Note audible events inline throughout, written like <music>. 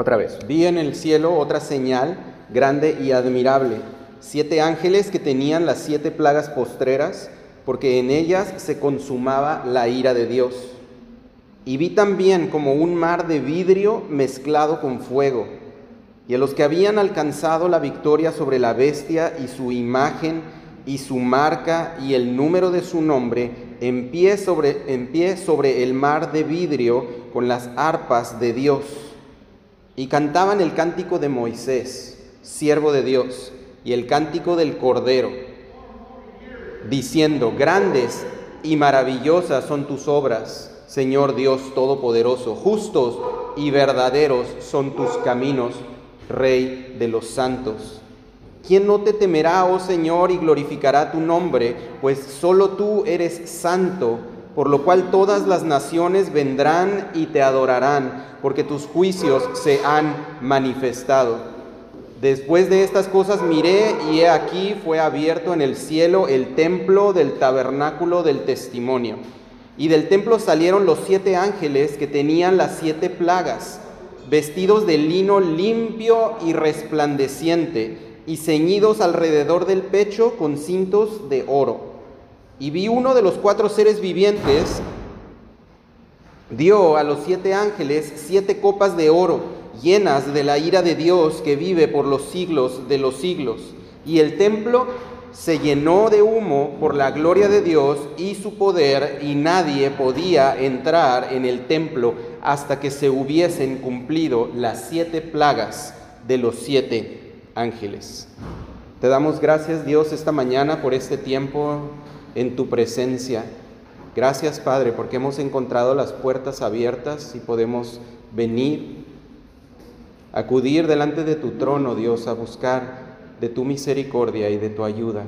Otra vez, vi en el cielo otra señal grande y admirable, siete ángeles que tenían las siete plagas postreras, porque en ellas se consumaba la ira de Dios. Y vi también como un mar de vidrio mezclado con fuego, y a los que habían alcanzado la victoria sobre la bestia y su imagen y su marca y el número de su nombre, en pie sobre, en pie sobre el mar de vidrio con las arpas de Dios. Y cantaban el cántico de Moisés, siervo de Dios, y el cántico del Cordero, diciendo, grandes y maravillosas son tus obras, Señor Dios Todopoderoso, justos y verdaderos son tus caminos, Rey de los santos. ¿Quién no te temerá, oh Señor, y glorificará tu nombre? Pues solo tú eres santo, por lo cual todas las naciones vendrán y te adorarán, porque tus juicios se han manifestado. Después de estas cosas miré y he aquí fue abierto en el cielo el templo del tabernáculo del testimonio. Y del templo salieron los siete ángeles que tenían las siete plagas, vestidos de lino limpio y resplandeciente, y ceñidos alrededor del pecho con cintos de oro. Y vi uno de los cuatro seres vivientes, dio a los siete ángeles siete copas de oro llenas de la ira de Dios que vive por los siglos de los siglos. Y el templo se llenó de humo por la gloria de Dios y su poder, y nadie podía entrar en el templo hasta que se hubiesen cumplido las siete plagas de los siete ángeles. Te damos gracias Dios esta mañana por este tiempo en tu presencia. Gracias Padre porque hemos encontrado las puertas abiertas y podemos venir acudir delante de tu trono, Dios, a buscar de tu misericordia y de tu ayuda.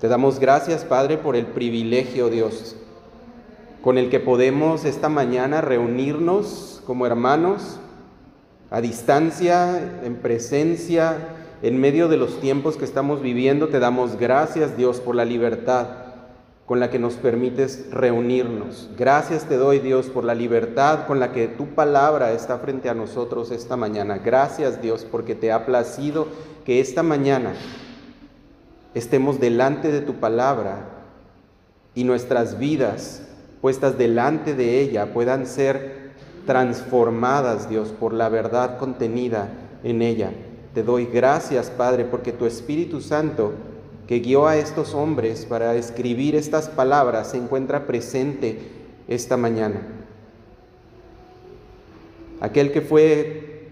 Te damos gracias, Padre, por el privilegio, Dios, con el que podemos esta mañana reunirnos como hermanos, a distancia, en presencia, en medio de los tiempos que estamos viviendo. Te damos gracias, Dios, por la libertad con la que nos permites reunirnos. Gracias te doy, Dios, por la libertad con la que tu palabra está frente a nosotros esta mañana. Gracias, Dios, porque te ha placido que esta mañana estemos delante de tu palabra y nuestras vidas puestas delante de ella puedan ser transformadas, Dios, por la verdad contenida en ella. Te doy gracias, Padre, porque tu Espíritu Santo que guió a estos hombres para escribir estas palabras se encuentra presente esta mañana. Aquel que fue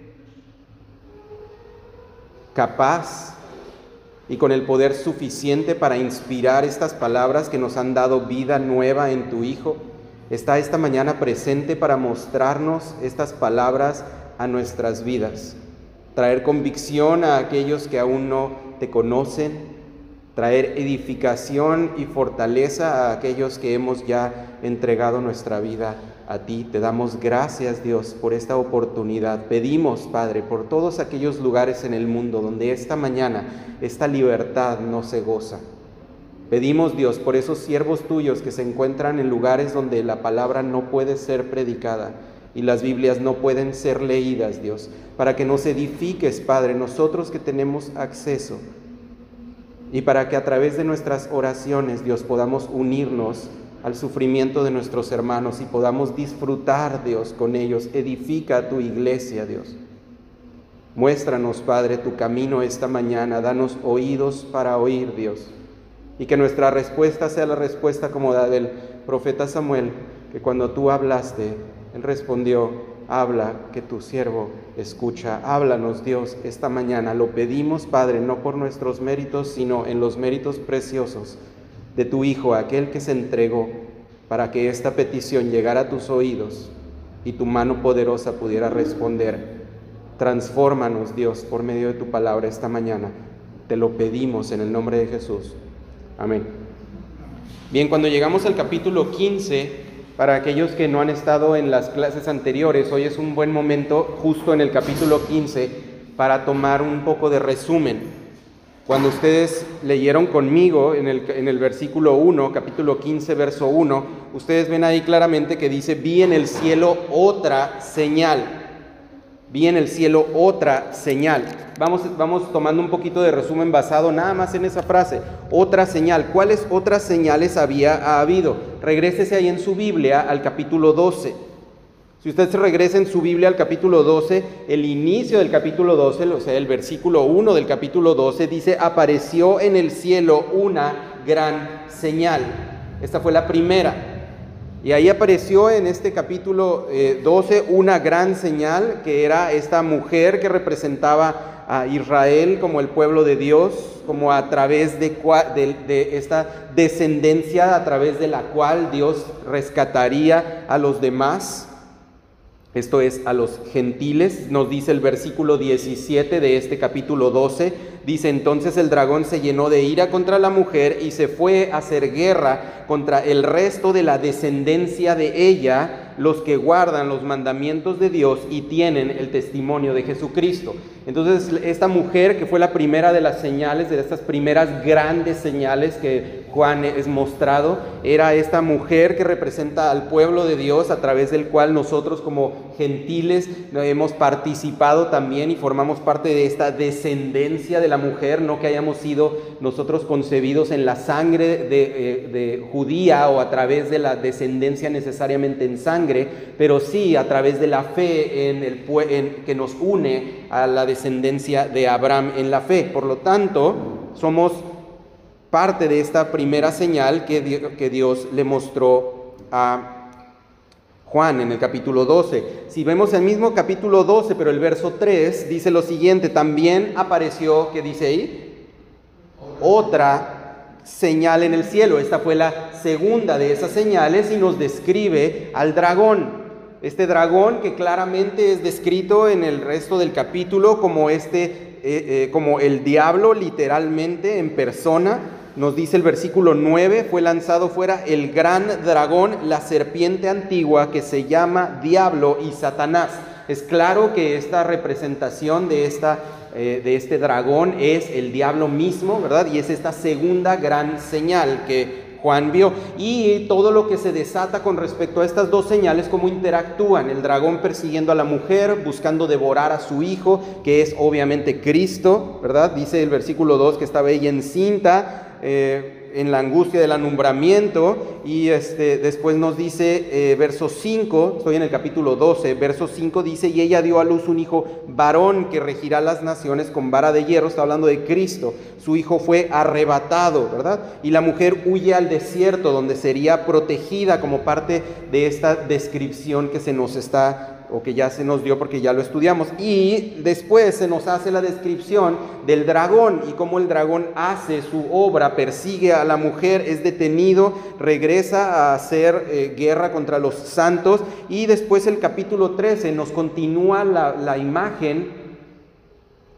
capaz y con el poder suficiente para inspirar estas palabras que nos han dado vida nueva en tu Hijo, está esta mañana presente para mostrarnos estas palabras a nuestras vidas, traer convicción a aquellos que aún no te conocen, traer edificación y fortaleza a aquellos que hemos ya entregado nuestra vida a ti. Te damos gracias, Dios, por esta oportunidad. Pedimos, Padre, por todos aquellos lugares en el mundo donde esta mañana esta libertad no se goza. Pedimos, Dios, por esos siervos tuyos que se encuentran en lugares donde la palabra no puede ser predicada y las Biblias no pueden ser leídas, Dios, para que nos edifiques, Padre, nosotros que tenemos acceso y para que a través de nuestras oraciones, Dios, podamos unirnos al sufrimiento de nuestros hermanos y podamos disfrutar, Dios, con ellos. Edifica tu iglesia, Dios. Muéstranos, Padre, tu camino esta mañana. Danos oídos para oír, Dios. Y que nuestra respuesta sea la respuesta como la del profeta Samuel, que cuando tú hablaste, él respondió, habla, que tu siervo escucha. Háblanos, Dios, esta mañana. Lo pedimos, Padre, no por nuestros méritos, sino en los méritos preciosos de tu Hijo, aquel que se entregó para que esta petición llegara a tus oídos y tu mano poderosa pudiera responder. Transfórmanos, Dios, por medio de tu palabra esta mañana. Te lo pedimos en el nombre de Jesús. Amén. Bien, cuando llegamos al capítulo 15, para aquellos que no han estado en las clases anteriores, hoy es un buen momento, justo en el capítulo 15, para tomar un poco de resumen. Cuando ustedes leyeron conmigo en el, en el versículo 1, capítulo 15, verso 1, ustedes ven ahí claramente que dice, vi en el cielo otra señal. Vi en el cielo otra señal. Vamos, vamos tomando un poquito de resumen basado nada más en esa frase. Otra señal. ¿Cuáles otras señales había habido? Regrésese ahí en su Biblia al capítulo 12. Si usted se regresa en su Biblia al capítulo 12, el inicio del capítulo 12, o sea, el versículo 1 del capítulo 12, dice, apareció en el cielo una gran señal. Esta fue la primera. Y ahí apareció en este capítulo 12 eh, una gran señal, que era esta mujer que representaba a Israel como el pueblo de Dios, como a través de, de, esta descendencia a través de la cual Dios rescataría a los demás. Esto es a los gentiles, nos dice el versículo 17 de este capítulo 12, dice entonces el dragón se llenó de ira contra la mujer y se fue a hacer guerra contra el resto de la descendencia de ella, los que guardan los mandamientos de Dios y tienen el testimonio de Jesucristo. Entonces, esta mujer que fue la primera de las señales, de estas primeras grandes señales que Juan es mostrado, era esta mujer que representa al pueblo de Dios a través del cual nosotros como gentiles hemos participado también y formamos parte de esta descendencia de la mujer, no que hayamos sido nosotros concebidos en la sangre de, eh, de judía o a través de la descendencia necesariamente en sangre, pero sí a través de la fe en el, que nos une a la descendencia de Abraham en la fe. Por lo tanto, somos parte de esta primera señal que, que Dios le mostró a Juan en el capítulo 12. Si vemos el mismo capítulo 12, pero el verso 3 dice lo siguiente, también apareció, ¿qué dice ahí? Otra señal en el cielo. Esta fue la segunda de esas señales y nos describe al dragón. Este dragón que claramente es descrito en el resto del capítulo como este, eh, eh, como el diablo literalmente en persona. Nos dice el versículo 9, fue lanzado fuera el gran dragón, la serpiente antigua que se llama diablo y Satanás. Es claro que esta representación de esta eh, de este dragón es el diablo mismo, ¿verdad? Y es esta segunda gran señal que Juan vio. Y todo lo que se desata con respecto a estas dos señales, cómo interactúan. El dragón persiguiendo a la mujer, buscando devorar a su hijo, que es obviamente Cristo, ¿verdad? Dice el versículo 2 que estaba ella encinta. Eh, en la angustia del alumbramiento y este, después nos dice eh, verso 5, estoy en el capítulo 12, verso 5 dice, y ella dio a luz un hijo varón que regirá las naciones con vara de hierro, está hablando de Cristo, su hijo fue arrebatado, ¿verdad? Y la mujer huye al desierto donde sería protegida como parte de esta descripción que se nos está o que ya se nos dio porque ya lo estudiamos. Y después se nos hace la descripción del dragón y cómo el dragón hace su obra, persigue a la mujer, es detenido, regresa a hacer eh, guerra contra los santos y después el capítulo 13 nos continúa la, la imagen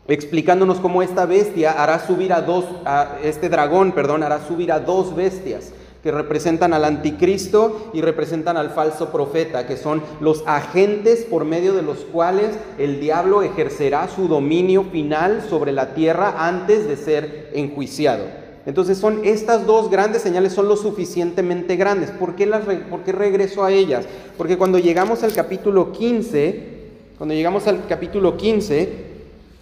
explicándonos cómo esta bestia hará subir a dos, a este dragón, perdón, hará subir a dos bestias que representan al anticristo y representan al falso profeta, que son los agentes por medio de los cuales el diablo ejercerá su dominio final sobre la tierra antes de ser enjuiciado. Entonces son estas dos grandes señales son lo suficientemente grandes. ¿Por qué, las, ¿Por qué regreso a ellas? Porque cuando llegamos al capítulo 15, cuando llegamos al capítulo 15,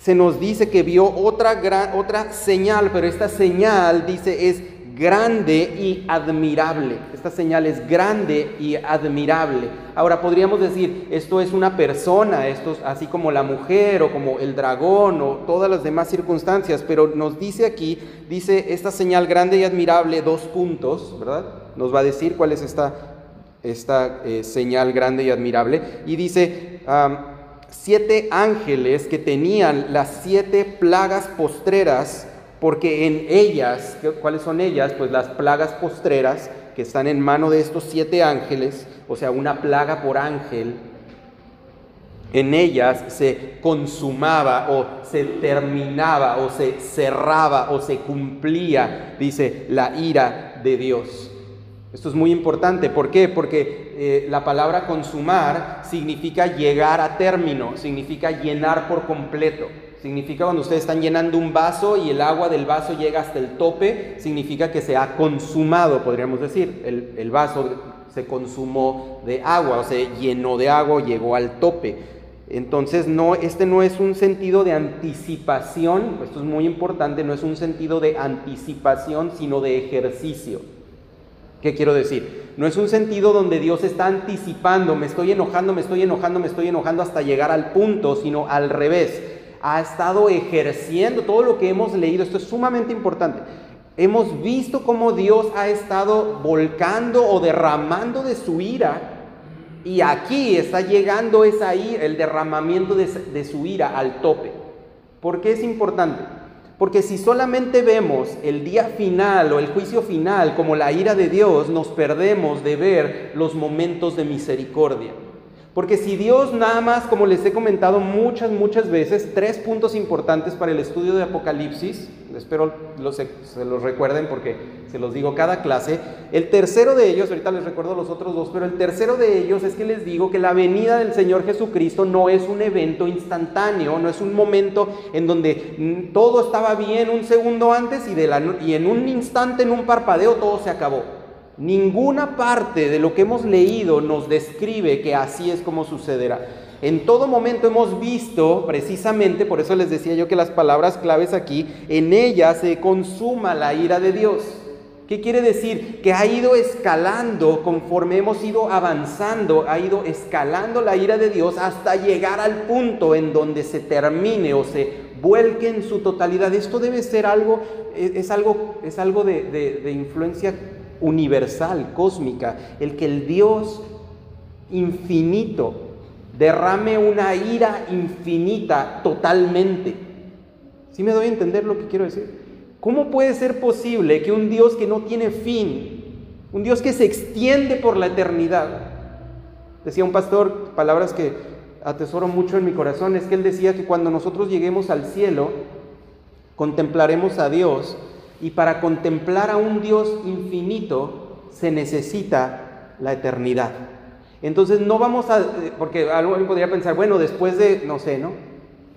se nos dice que vio otra, gran, otra señal, pero esta señal dice es grande y admirable. Esta señal es grande y admirable. Ahora podríamos decir, esto es una persona, esto es así como la mujer o como el dragón o todas las demás circunstancias, pero nos dice aquí, dice esta señal grande y admirable, dos puntos, ¿verdad? Nos va a decir cuál es esta, esta eh, señal grande y admirable. Y dice, siete ángeles que tenían las siete plagas postreras porque en ellas, ¿cuáles son ellas? Pues las plagas postreras que están en mano de estos siete ángeles, o sea, una plaga por ángel, en ellas se consumaba o se terminaba o se cerraba o se cumplía, dice, la ira de Dios. Esto es muy importante. ¿Por qué? Porque eh, la palabra consumar significa llegar a término, significa llenar por completo. Significa cuando ustedes están llenando un vaso y el agua del vaso llega hasta el tope, significa que se ha consumado, podríamos decir. El, vaso se consumó de agua, o se llenó de agua, llegó al tope. Entonces, no, este no es un sentido de anticipación, esto es muy importante, no es un sentido de anticipación, sino de ejercicio. ¿Qué quiero decir? No es un sentido donde Dios está anticipando, me estoy enojando, me estoy enojando, me estoy enojando hasta llegar al punto, sino al revés. Ha estado ejerciendo todo lo que hemos leído, esto es sumamente importante. Hemos visto cómo Dios ha estado volcando o derramando de su ira y aquí está llegando esa ira, el derramamiento de, su ira al tope. ¿Por qué es importante? Porque si solamente vemos el día final o el juicio final como la ira de Dios, nos perdemos de ver los momentos de misericordia. Porque si Dios nada más, como les he comentado muchas, muchas veces, tres puntos importantes para el estudio de Apocalipsis, espero se los recuerden porque se los digo cada clase, el tercero de ellos, ahorita les recuerdo los otros dos, pero el tercero de ellos es que les digo que la venida del Señor Jesucristo no es un evento instantáneo, no es un momento en donde todo estaba bien un segundo antes y, de la, y en un instante, en un parpadeo, todo se acabó. Ninguna parte de lo que hemos leído nos describe que así es como sucederá. En todo momento hemos visto, precisamente, por eso les decía yo que las palabras claves aquí, en ella se consuma la ira de Dios. ¿Qué quiere decir? Que ha ido escalando conforme hemos ido avanzando, ha ido escalando la ira de Dios hasta llegar al punto en donde se termine o se vuelque en su totalidad. Esto debe ser algo, es, algo, es algo de, de influencia universal, cósmica, el que el Dios infinito derrame una ira infinita totalmente. ¿Sí me doy a entender lo que quiero decir? ¿Cómo puede ser posible que un Dios que no tiene fin, un Dios que se extiende por la eternidad, decía un pastor, palabras que atesoro mucho en mi corazón, es que él decía que cuando nosotros lleguemos al cielo, contemplaremos a Dios y para contemplar a un Dios infinito se necesita la eternidad. Entonces no vamos a, porque alguien podría pensar, bueno, después de, no sé, ¿no?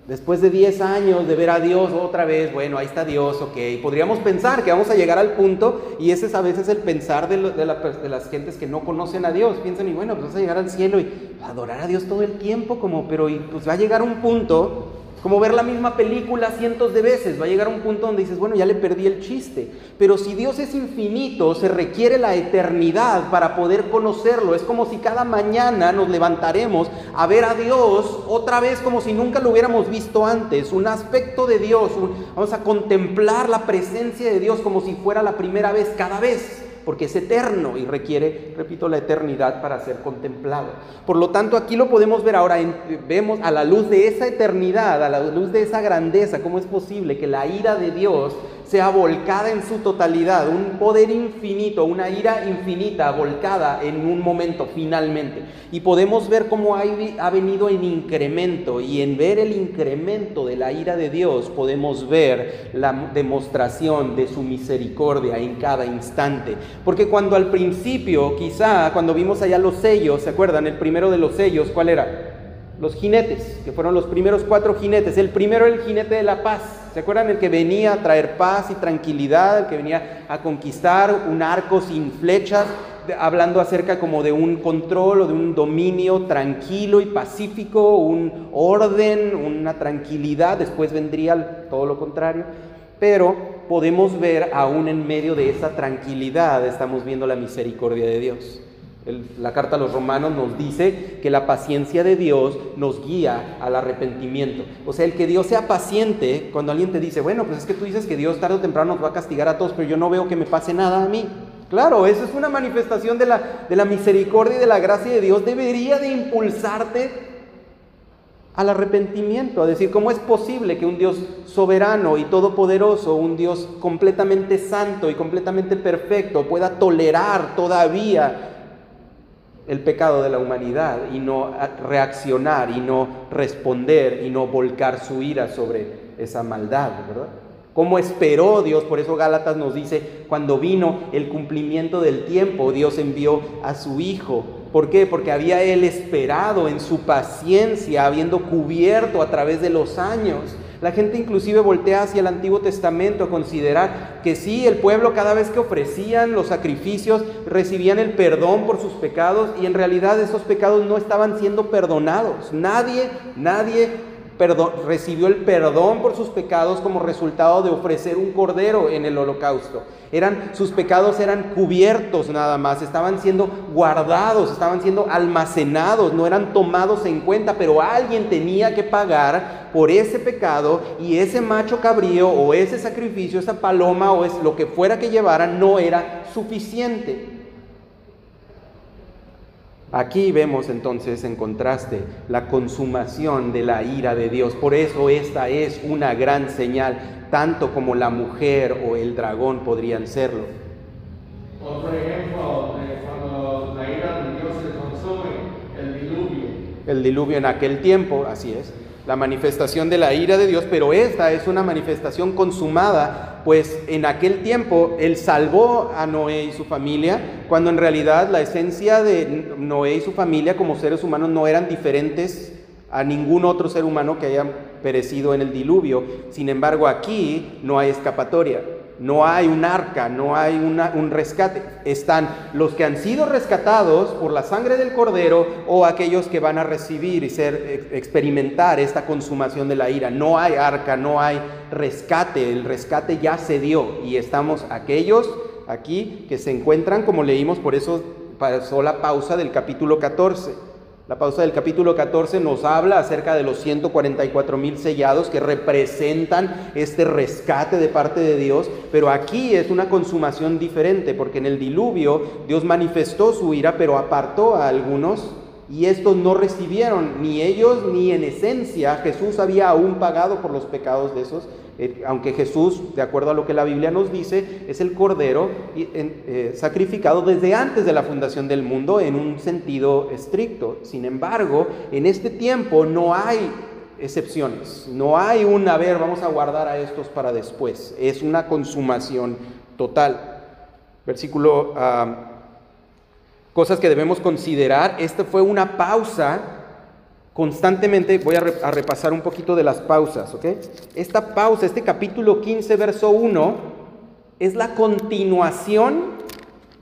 Después de 10 años de ver a Dios otra vez, bueno, ahí está Dios, ok. Podríamos pensar que vamos a llegar al punto, y ese es a veces el pensar de, de, las gentes que no conocen a Dios. Piensan, y bueno, pues vas a llegar al cielo y adorar a Dios todo el tiempo, como, pero y, pues va a llegar un punto como ver la misma película cientos de veces. Va a llegar un punto donde dices, bueno, ya le perdí el chiste. Pero si Dios es infinito, se requiere la eternidad para poder conocerlo. Es como si cada mañana nos levantaremos a ver a Dios otra vez como si nunca lo hubiéramos visto antes. Un aspecto de Dios. vamos a contemplar la presencia de Dios como si fuera la primera vez cada vez porque es eterno y requiere, repito, la eternidad para ser contemplado. Por lo tanto, aquí lo podemos ver ahora, vemos a la luz de esa eternidad, a la luz de esa grandeza, cómo es posible que la ira de Dios sea volcada en su totalidad, un poder infinito, una ira infinita volcada en un momento finalmente. Y podemos ver cómo ha venido en incremento y en ver el incremento de la ira de Dios podemos ver la demostración de su misericordia en cada instante. Porque cuando al principio, quizá cuando vimos allá los sellos, ¿se acuerdan? El primero de los sellos, ¿cuál era? Los jinetes, que fueron los primeros cuatro jinetes. El primero el jinete de la paz. ¿Se acuerdan? El que venía a traer paz y tranquilidad, el que venía a conquistar un arco sin flechas, hablando acerca como de un control o de un dominio tranquilo y pacífico, un orden, una tranquilidad. Después vendría todo lo contrario. Pero podemos ver aún en medio de esa tranquilidad, estamos viendo la misericordia de Dios la carta a los romanos nos dice que la paciencia de Dios nos guía al arrepentimiento. O sea, el que Dios sea paciente, cuando alguien te dice, bueno, pues es que tú dices que Dios tarde o temprano nos va a castigar a todos, pero yo no veo que me pase nada a mí. Claro, eso es una manifestación de la, de la misericordia y de la gracia de Dios. Debería de impulsarte al arrepentimiento, a decir, ¿cómo es posible que un Dios soberano y todopoderoso, un Dios completamente santo y completamente perfecto, pueda tolerar todavía el pecado de la humanidad y no reaccionar y no responder y no volcar su ira sobre esa maldad, ¿verdad? ¿Cómo esperó Dios? Por eso Gálatas nos dice, cuando vino el cumplimiento del tiempo, Dios envió a su Hijo. ¿Por qué? Porque había Él esperado en su paciencia, habiendo cubierto a través de los años La gente inclusive voltea hacia el Antiguo Testamento a considerar que sí, el pueblo cada vez que ofrecían los sacrificios recibían el perdón por sus pecados y en realidad esos pecados no estaban siendo perdonados. Nadie, nadie recibió el perdón por sus pecados como resultado de ofrecer un cordero en el holocausto. Eran, sus pecados eran cubiertos nada más, estaban siendo guardados, estaban siendo almacenados, no eran tomados en cuenta, pero alguien tenía que pagar por ese pecado y ese macho cabrío o ese sacrificio, esa paloma o es lo que fuera que llevaran no era suficiente. Aquí vemos entonces en contraste la consumación de la ira de Dios. Por eso esta es una gran señal, tanto como la mujer o el dragón podrían serlo. Otro ejemplo, cuando la ira de Dios se consume, el diluvio. El diluvio en aquel tiempo, así es la manifestación de la ira de Dios, pero esta es una manifestación consumada, pues en aquel tiempo Él salvó a Noé y su familia, cuando en realidad la esencia de Noé y su familia como seres humanos no eran diferentes a ningún otro ser humano que haya perecido en el diluvio. Sin embargo, aquí no hay escapatoria. No hay un arca, no hay un rescate. Están los que han sido rescatados por la sangre del cordero o aquellos que van a recibir y ser, experimentar esta consumación de la ira. No hay arca, no hay rescate. El rescate ya se dio y estamos aquellos aquí que se encuentran, como leímos, por eso pasó la pausa del capítulo 14 la pausa del capítulo 14 nos habla acerca de los 144 mil sellados que representan este rescate de parte de Dios, pero aquí es una consumación diferente, porque en el diluvio Dios manifestó su ira, pero apartó a algunos y estos no recibieron, ni ellos ni en esencia Jesús había aún pagado por los pecados de esos, eh, aunque Jesús, de acuerdo a lo que la Biblia nos dice, es el Cordero eh, sacrificado desde antes de la fundación del mundo en un sentido estricto. Sin embargo, en este tiempo no hay excepciones, no hay un, a ver, vamos a guardar a estos para después, es una consumación total. Versículo, ah, cosas que debemos considerar, esta fue una pausa constantemente, voy a, repasar un poquito de las pausas, ¿ok? Esta pausa, este capítulo 15, verso 1, es la continuación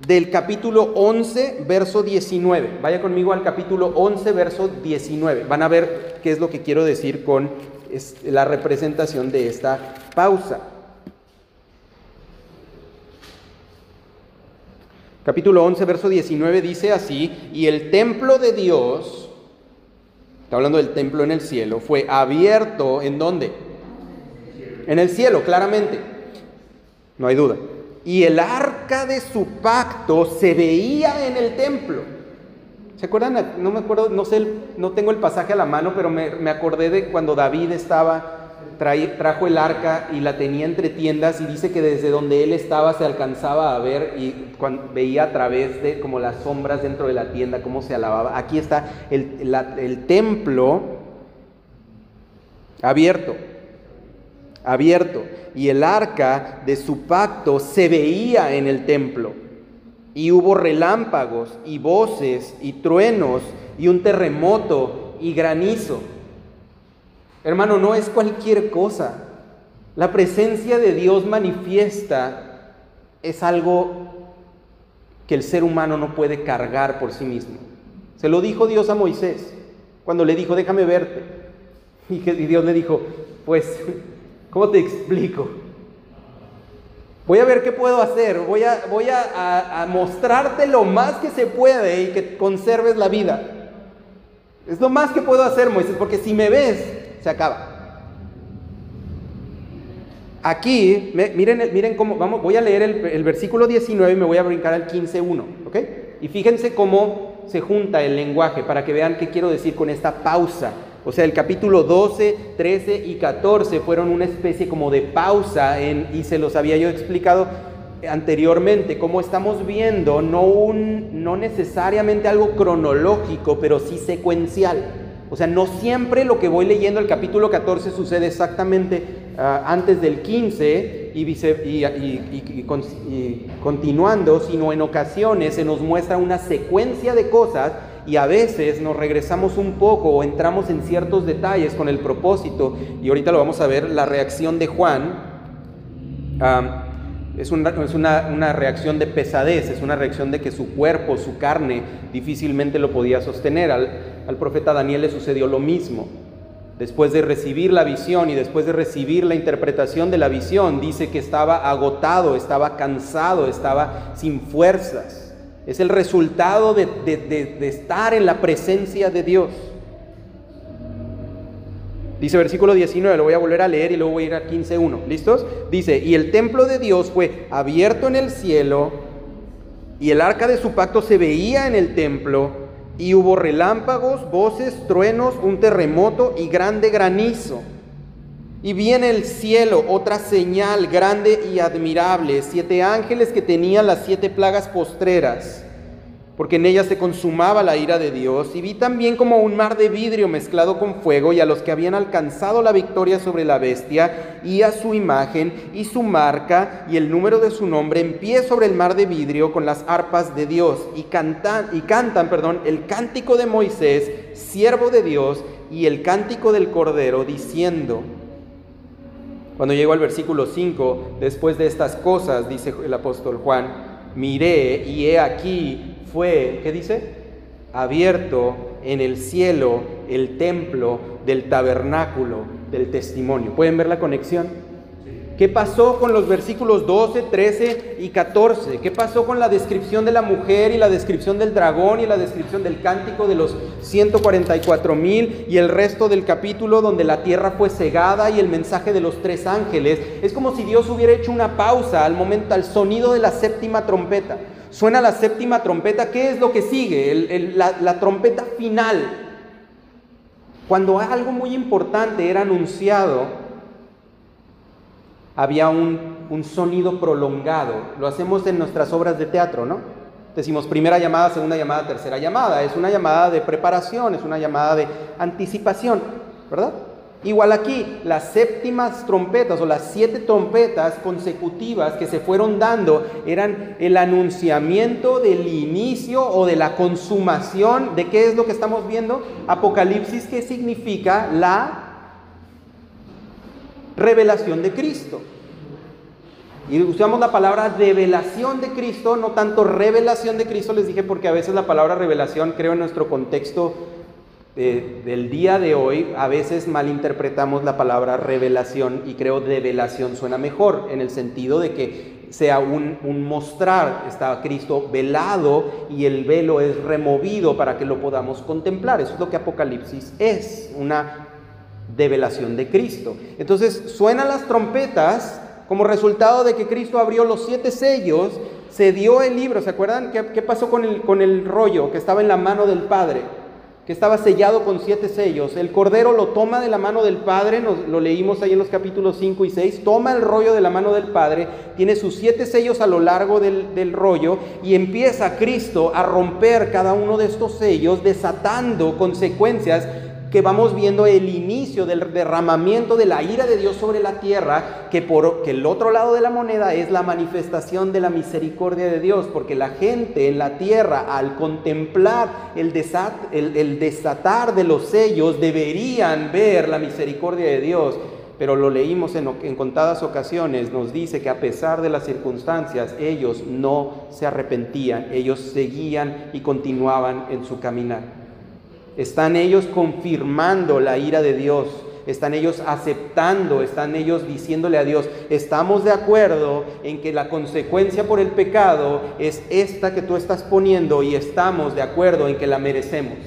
del capítulo 11, verso 19. Vaya conmigo al capítulo 11, verso 19. Van a ver qué es lo que quiero decir con la representación de esta pausa. Capítulo 11, verso 19 dice así, y el templo de Dios, está hablando del templo en el cielo, fue abierto en dónde? En el cielo, claramente. No hay duda. Y el arca de su pacto se veía en el templo. ¿Se acuerdan? No me acuerdo, no sé, no tengo el pasaje a la mano, pero me, me acordé de cuando David estaba trajo el arca y la tenía entre tiendas y dice que desde donde él estaba se alcanzaba a ver y veía a través de como las sombras dentro de la tienda cómo se alababa. Aquí está el, el templo abierto, abierto y el arca de su pacto se veía en el templo y hubo relámpagos y voces y truenos y un terremoto y granizo. Hermano, no es cualquier cosa. La presencia de Dios manifiesta es algo que el ser humano no puede cargar por sí mismo. Se lo dijo Dios a Moisés cuando le dijo, déjame verte. Y, Dios le dijo, pues, ¿cómo te explico? Voy a ver qué puedo hacer, voy, a, voy a mostrarte lo más que se puede y que conserves la vida. Es lo más que puedo hacer, Moisés, porque si me ves, se acaba. Aquí, miren, miren cómo, vamos, voy a leer el, versículo 19 y me voy a brincar al 15.1, ¿ok? Y fíjense cómo se junta el lenguaje para que vean qué quiero decir con esta pausa. O sea, el capítulo 12, 13 y 14 fueron una especie como de pausa en, y se los había yo explicado anteriormente, como estamos viendo, no, un, no necesariamente algo cronológico, pero sí secuencial. O sea, no siempre lo que voy leyendo el capítulo 14 sucede exactamente ah, antes del 15 y, continuando, sino en ocasiones se nos muestra una secuencia de cosas y a veces nos regresamos un poco o entramos en ciertos detalles con el propósito, y ahorita lo vamos a ver, la reacción de Juan es, una, una, reacción de pesadez, es una reacción de que su cuerpo, su carne, difícilmente lo podía sostener. Al, al profeta Daniel le sucedió lo mismo. Después de recibir la visión y después de recibir la interpretación de la visión, dice que estaba agotado, estaba cansado, estaba sin fuerzas. Es el resultado de, estar en la presencia de Dios. Dice versículo 19, lo voy a volver a leer y luego voy a ir a 15.1. ¿Listos? Dice, y el templo de Dios fue abierto en el cielo y el arca de su pacto se veía en el templo y hubo relámpagos, voces, truenos, un terremoto y grande granizo. Y viene el cielo otra señal grande y admirable, siete ángeles que tenían las siete plagas postreras porque en ella se consumaba la ira de Dios, y vi también como un mar de vidrio mezclado con fuego, y a los que habían alcanzado la victoria sobre la bestia, y a su imagen, y su marca, y el número de su nombre, en pie sobre el mar de vidrio con las arpas de Dios, y cantan, y cantan perdón, el cántico de Moisés, siervo de Dios, y el cántico del Cordero, diciendo, cuando llegó al versículo 5, después de estas cosas, dice el apóstol Juan, miré y he aquí fue, ¿qué dice? Abierto en el cielo el templo del tabernáculo del testimonio. ¿Pueden ver la conexión? ¿Qué pasó con los versículos 12, 13 y 14? ¿Qué pasó con la descripción de la mujer y la descripción del dragón y la descripción del cántico de los 144 mil y el resto del capítulo donde la tierra fue cegada y el mensaje de los tres ángeles? Es como si Dios hubiera hecho una pausa al momento, al sonido de la séptima trompeta. Suena la séptima trompeta. ¿Qué es lo que sigue? la, trompeta final. Cuando algo muy importante era anunciado, había un, un, sonido prolongado. Lo hacemos en nuestras obras de teatro, ¿no? Decimos primera llamada, segunda llamada, tercera llamada. Es una llamada de preparación, es una llamada de anticipación, ¿verdad? Igual aquí, las séptimas trompetas o las siete trompetas consecutivas que se fueron dando eran el anunciamiento del inicio o de la consumación de qué es lo que estamos viendo. Apocalipsis, que significa la revelación de Cristo. Y usamos la palabra revelación de Cristo, no tanto revelación de Cristo, les dije porque a veces la palabra revelación creo en nuestro contexto del día de hoy a veces malinterpretamos la palabra revelación y creo revelación suena mejor en el sentido de que sea un, un, mostrar, está Cristo velado y el velo es removido para que lo podamos contemplar. Eso es lo que Apocalipsis es, una develación de Cristo. Entonces suenan las trompetas como resultado de que Cristo abrió los siete sellos, se dio el libro, ¿se acuerdan qué, qué pasó con el, con el rollo que estaba en la mano del Padre? Que estaba sellado con siete sellos. El Cordero lo toma de la mano del Padre, nos, lo leímos ahí en los capítulos 5 y 6, toma el rollo de la mano del Padre, tiene sus siete sellos a lo largo del, del rollo y empieza Cristo a romper cada uno de estos sellos, desatando consecuencias que vamos viendo el inicio del derramamiento de la ira de Dios sobre la tierra, que por que el otro lado de la moneda es la manifestación de la misericordia de Dios, porque la gente en la tierra al contemplar el, el desatar de los sellos deberían ver la misericordia de Dios pero lo leímos en, en, contadas ocasiones, nos dice que a pesar de las circunstancias, ellos no se arrepentían, ellos seguían y continuaban en su caminar. Están ellos confirmando la ira de Dios. Están ellos aceptando, están ellos diciéndole a Dios, estamos de acuerdo en que la consecuencia por el pecado es esta que tú estás poniendo y estamos de acuerdo en que la merecemos.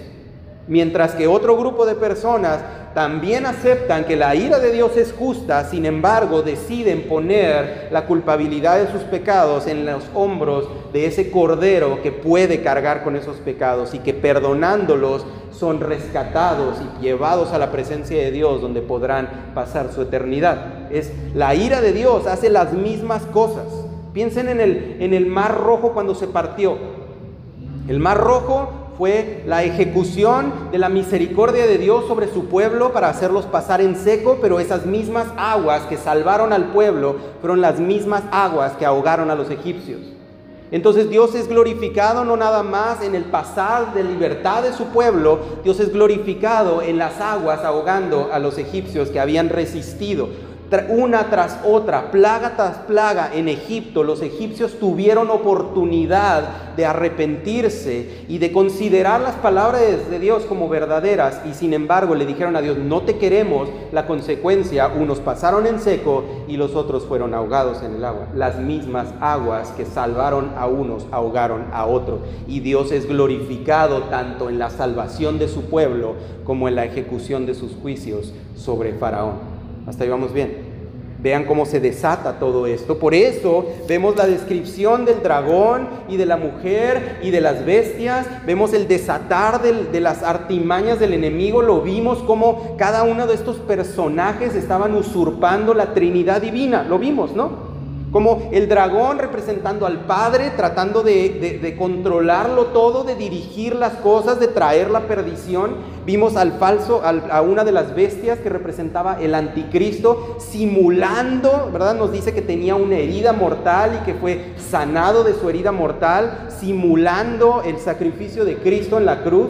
Mientras que otro grupo de personas también aceptan que la ira de Dios es justa, sin embargo deciden poner la culpabilidad de sus pecados en los hombros de ese cordero que puede cargar con esos pecados y que perdonándolos son rescatados y llevados a la presencia de Dios donde podrán pasar su eternidad. Es la ira de Dios hace las mismas cosas. Piensen en el, en el mar rojo cuando se partió. El mar rojo fue la ejecución de la misericordia de Dios sobre su pueblo para hacerlos pasar en seco, pero esas mismas aguas que salvaron al pueblo fueron las mismas aguas que ahogaron a los egipcios. Entonces Dios es glorificado no nada más en el pasar de libertad de su pueblo, Dios es glorificado en las aguas ahogando a los egipcios que habían resistido una tras otra, plaga tras plaga en Egipto, los egipcios tuvieron oportunidad de arrepentirse y de considerar las palabras de Dios como verdaderas y sin embargo le dijeron a Dios, no te queremos, la consecuencia, unos pasaron en seco y los otros fueron ahogados en el agua. Las mismas aguas que salvaron a unos ahogaron a otros y Dios es glorificado tanto en la salvación de su pueblo como en la ejecución de sus juicios sobre Faraón. Hasta ahí vamos bien. Vean cómo se desata todo esto. Por eso vemos la descripción del dragón y de la mujer y de las bestias. Vemos el desatar de las artimañas del enemigo. Lo vimos como cada uno de estos personajes estaban usurpando la Trinidad divina. Lo vimos, ¿no? Como el dragón representando al Padre, tratando de, controlarlo todo, de dirigir las cosas, de traer la perdición. Vimos al falso, a una de las bestias que representaba el anticristo, simulando, ¿verdad? Nos dice que tenía una herida mortal y que fue sanado de su herida mortal, simulando el sacrificio de Cristo en la cruz.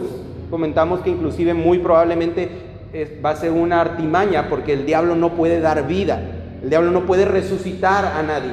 Comentamos que inclusive muy probablemente va a ser una artimaña porque el diablo no puede dar vida. El diablo no puede resucitar a nadie.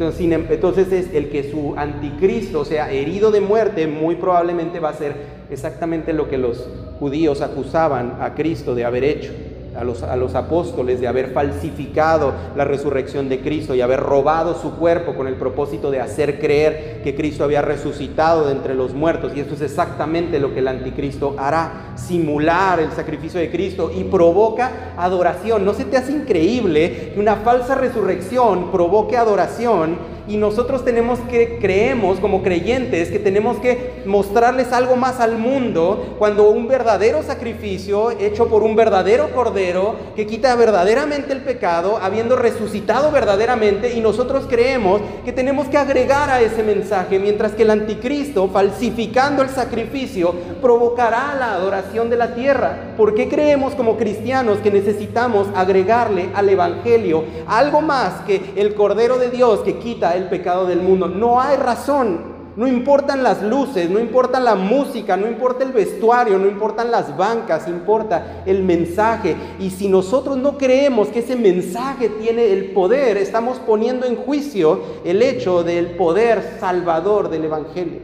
Em, entonces es el que su anticristo, sea, herido de muerte, muy probablemente va a ser exactamente lo que los judíos acusaban a Cristo de haber hecho a los, a los apóstoles de haber falsificado la resurrección de Cristo y haber robado su cuerpo con el propósito de hacer creer que Cristo había resucitado de entre los muertos. Y esto es exactamente lo que el anticristo hará, simular el sacrificio de Cristo y provoca adoración. ¿No se te hace increíble que una falsa resurrección provoque adoración? Y nosotros tenemos que, creemos como creyentes, que tenemos que mostrarles algo más al mundo cuando un verdadero sacrificio hecho por un verdadero cordero que quita verdaderamente el pecado, habiendo resucitado verdaderamente, y nosotros creemos que tenemos que agregar a ese mensaje, mientras que el anticristo, falsificando el sacrificio, provocará la adoración de la tierra. ¿Por qué creemos como cristianos que necesitamos agregarle al Evangelio algo más que el Cordero de Dios que quita el pecado del mundo. No hay razón. No importan las luces, no importa la música, no importa el vestuario, no importan las bancas, importa el mensaje. Y si nosotros no creemos que ese mensaje tiene el poder, estamos poniendo en juicio el hecho del poder salvador del Evangelio.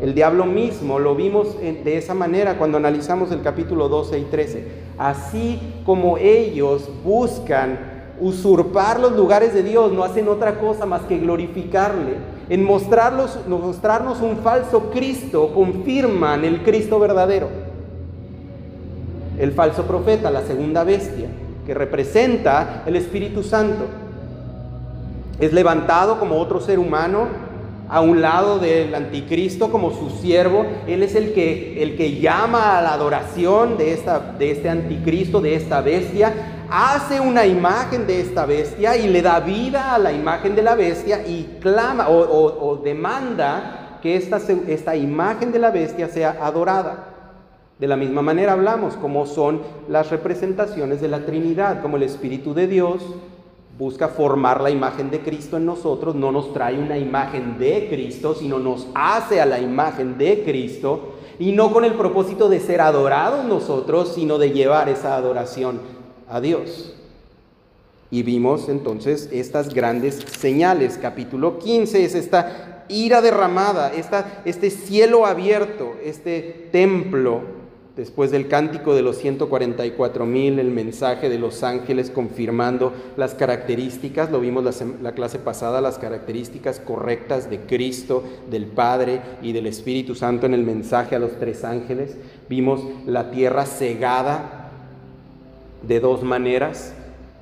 El diablo mismo lo vimos de esa manera cuando analizamos el capítulo 12 y 13. Así como ellos buscan usurpar los lugares de Dios, no hacen otra cosa más que glorificarle. En mostrarlos, mostrarnos un falso Cristo, confirman el Cristo verdadero. El falso profeta, la segunda bestia, que representa el Espíritu Santo, es levantado como otro ser humano a un lado del anticristo como su siervo. Él es el que, el que llama a la adoración de, esta, de este anticristo, de esta bestia. Hace una imagen de esta bestia y le da vida a la imagen de la bestia y clama o, demanda que esta, esta imagen de la bestia sea adorada. De la misma manera hablamos como son las representaciones de la Trinidad, como el Espíritu de Dios, busca formar la imagen de Cristo en nosotros, no nos trae una imagen de Cristo, sino nos hace a la imagen de Cristo, y no con el propósito de ser adorados nosotros, sino de llevar esa adoración a Dios. Y vimos entonces estas grandes señales. Capítulo 15 es esta ira derramada, esta, este cielo abierto, este templo Después del cántico de los 144 mil, el mensaje de los ángeles confirmando las características, lo vimos la, clase pasada, las características correctas de Cristo, del Padre y del Espíritu Santo en el mensaje a los tres ángeles. Vimos la tierra cegada de dos maneras,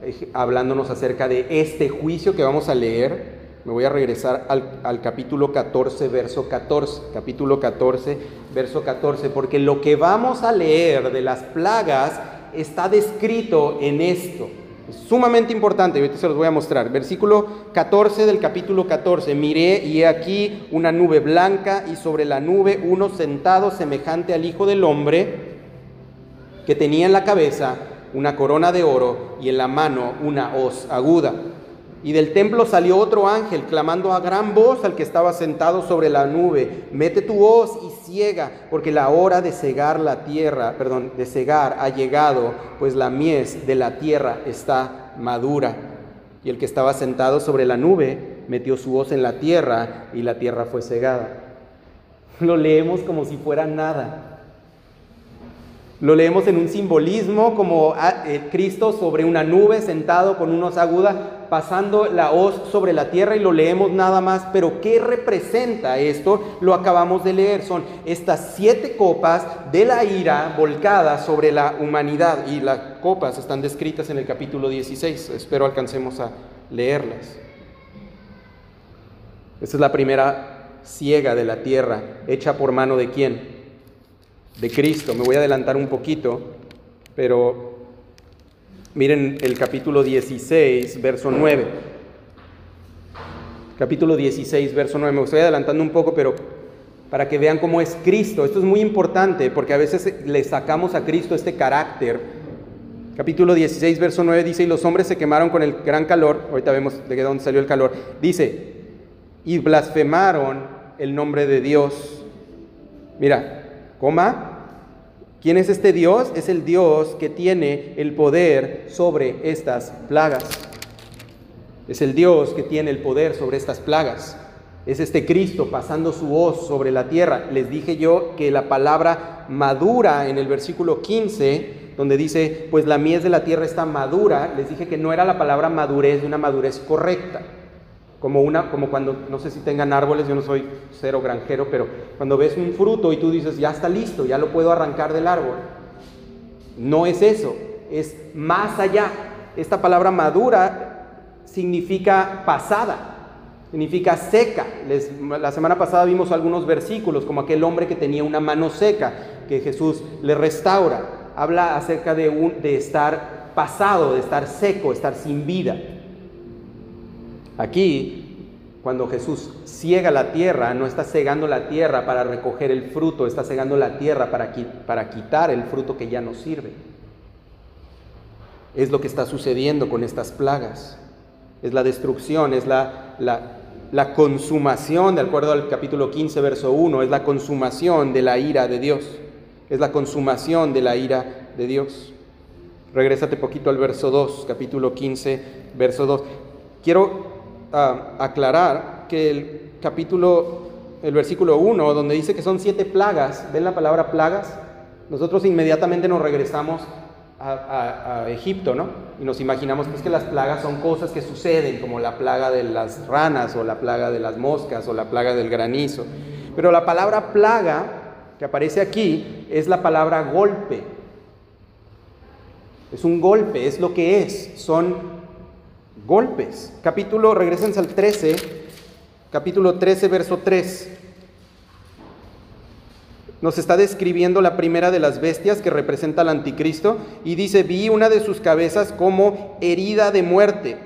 eh, hablándonos acerca de este juicio que vamos a leer me voy a regresar al, capítulo 14, verso 14. Capítulo 14, verso 14. Porque lo que vamos a leer de las plagas está descrito en esto. Es sumamente importante, ahorita se los voy a mostrar. Versículo 14 del capítulo 14. Miré y he aquí una nube blanca y sobre la nube uno sentado semejante al Hijo del Hombre que tenía en la cabeza una corona de oro y en la mano una hoz aguda Y del templo salió otro ángel, clamando a gran voz al que estaba sentado sobre la nube, mete tu hoz y ciega, porque la hora de cegar la tierra, perdón, de cegar ha llegado, pues la mies de la tierra está madura. Y el que estaba sentado sobre la nube metió su hoz en la tierra y la tierra fue cegada. Lo leemos como si fuera nada. Lo leemos en un simbolismo como ah, eh, Cristo sobre una nube sentado con unos aguda pasando la hoz sobre la tierra y lo leemos nada más. Pero ¿qué representa esto? Lo acabamos de leer. Son estas siete copas de la ira volcadas sobre la humanidad y las copas están descritas en el capítulo 16. Espero alcancemos a leerlas. Esta es la primera ciega de la tierra, hecha por mano de quién? De Cristo. Me voy a adelantar un poquito, pero miren el capítulo 16, verso 9. Capítulo 16, verso 9. Me estoy adelantando un poco, pero para que vean cómo es Cristo. Esto es muy importante porque a veces le sacamos a Cristo este carácter. Capítulo 16, verso 9 dice, y los hombres se quemaron con el gran calor, ahorita vemos de dónde salió el calor, dice, y blasfemaron el nombre de Dios. Mira, coma, ¿quién es este Dios? Es el Dios que tiene el poder sobre estas plagas. Es el Dios que tiene el poder sobre estas plagas. Es este Cristo pasando su voz sobre la tierra. Les dije yo que la palabra madura en el versículo 15, donde dice, pues la mies de la tierra está madura, les dije que no era la palabra madurez de una madurez correcta como, una, como cuando, no sé si tengan árboles, yo no soy cero granjero, pero cuando ves un fruto y tú dices, ya está listo, ya lo puedo arrancar del árbol. No es eso, es más allá. Esta palabra madura significa pasada, significa seca. la semana pasada vimos algunos versículos, como aquel hombre que tenía una mano seca, que Jesús le restaura. Habla acerca de, un, de estar pasado, de estar seco, estar sin vida. Aquí, cuando Jesús ciega la tierra, no está cegando la tierra para recoger el fruto, está cegando la tierra para, para quitar el fruto que ya no sirve. Es lo que está sucediendo con estas plagas. Es la destrucción, es la, la, consumación, de acuerdo al capítulo 15, verso 1, es la consumación de la ira de Dios. Es la consumación de la ira de Dios. Regrésate poquito al verso 2, capítulo 15, verso 2. Quiero aclarar que el capítulo, el versículo 1, donde dice que son siete plagas, ¿ven la palabra plagas? Nosotros inmediatamente nos regresamos a, Egipto, ¿no? Y nos imaginamos pues, que las plagas son cosas que suceden, como la plaga de las ranas, o la plaga de las moscas, o la plaga del granizo. Pero la palabra plaga que aparece aquí es la palabra golpe. Es un golpe, es lo que es. Son golpes. Capítulo, regresen al 13, capítulo 13, verso 3. Nos está describiendo la primera de las bestias que representa al anticristo y dice, vi una de sus cabezas como herida de muerte,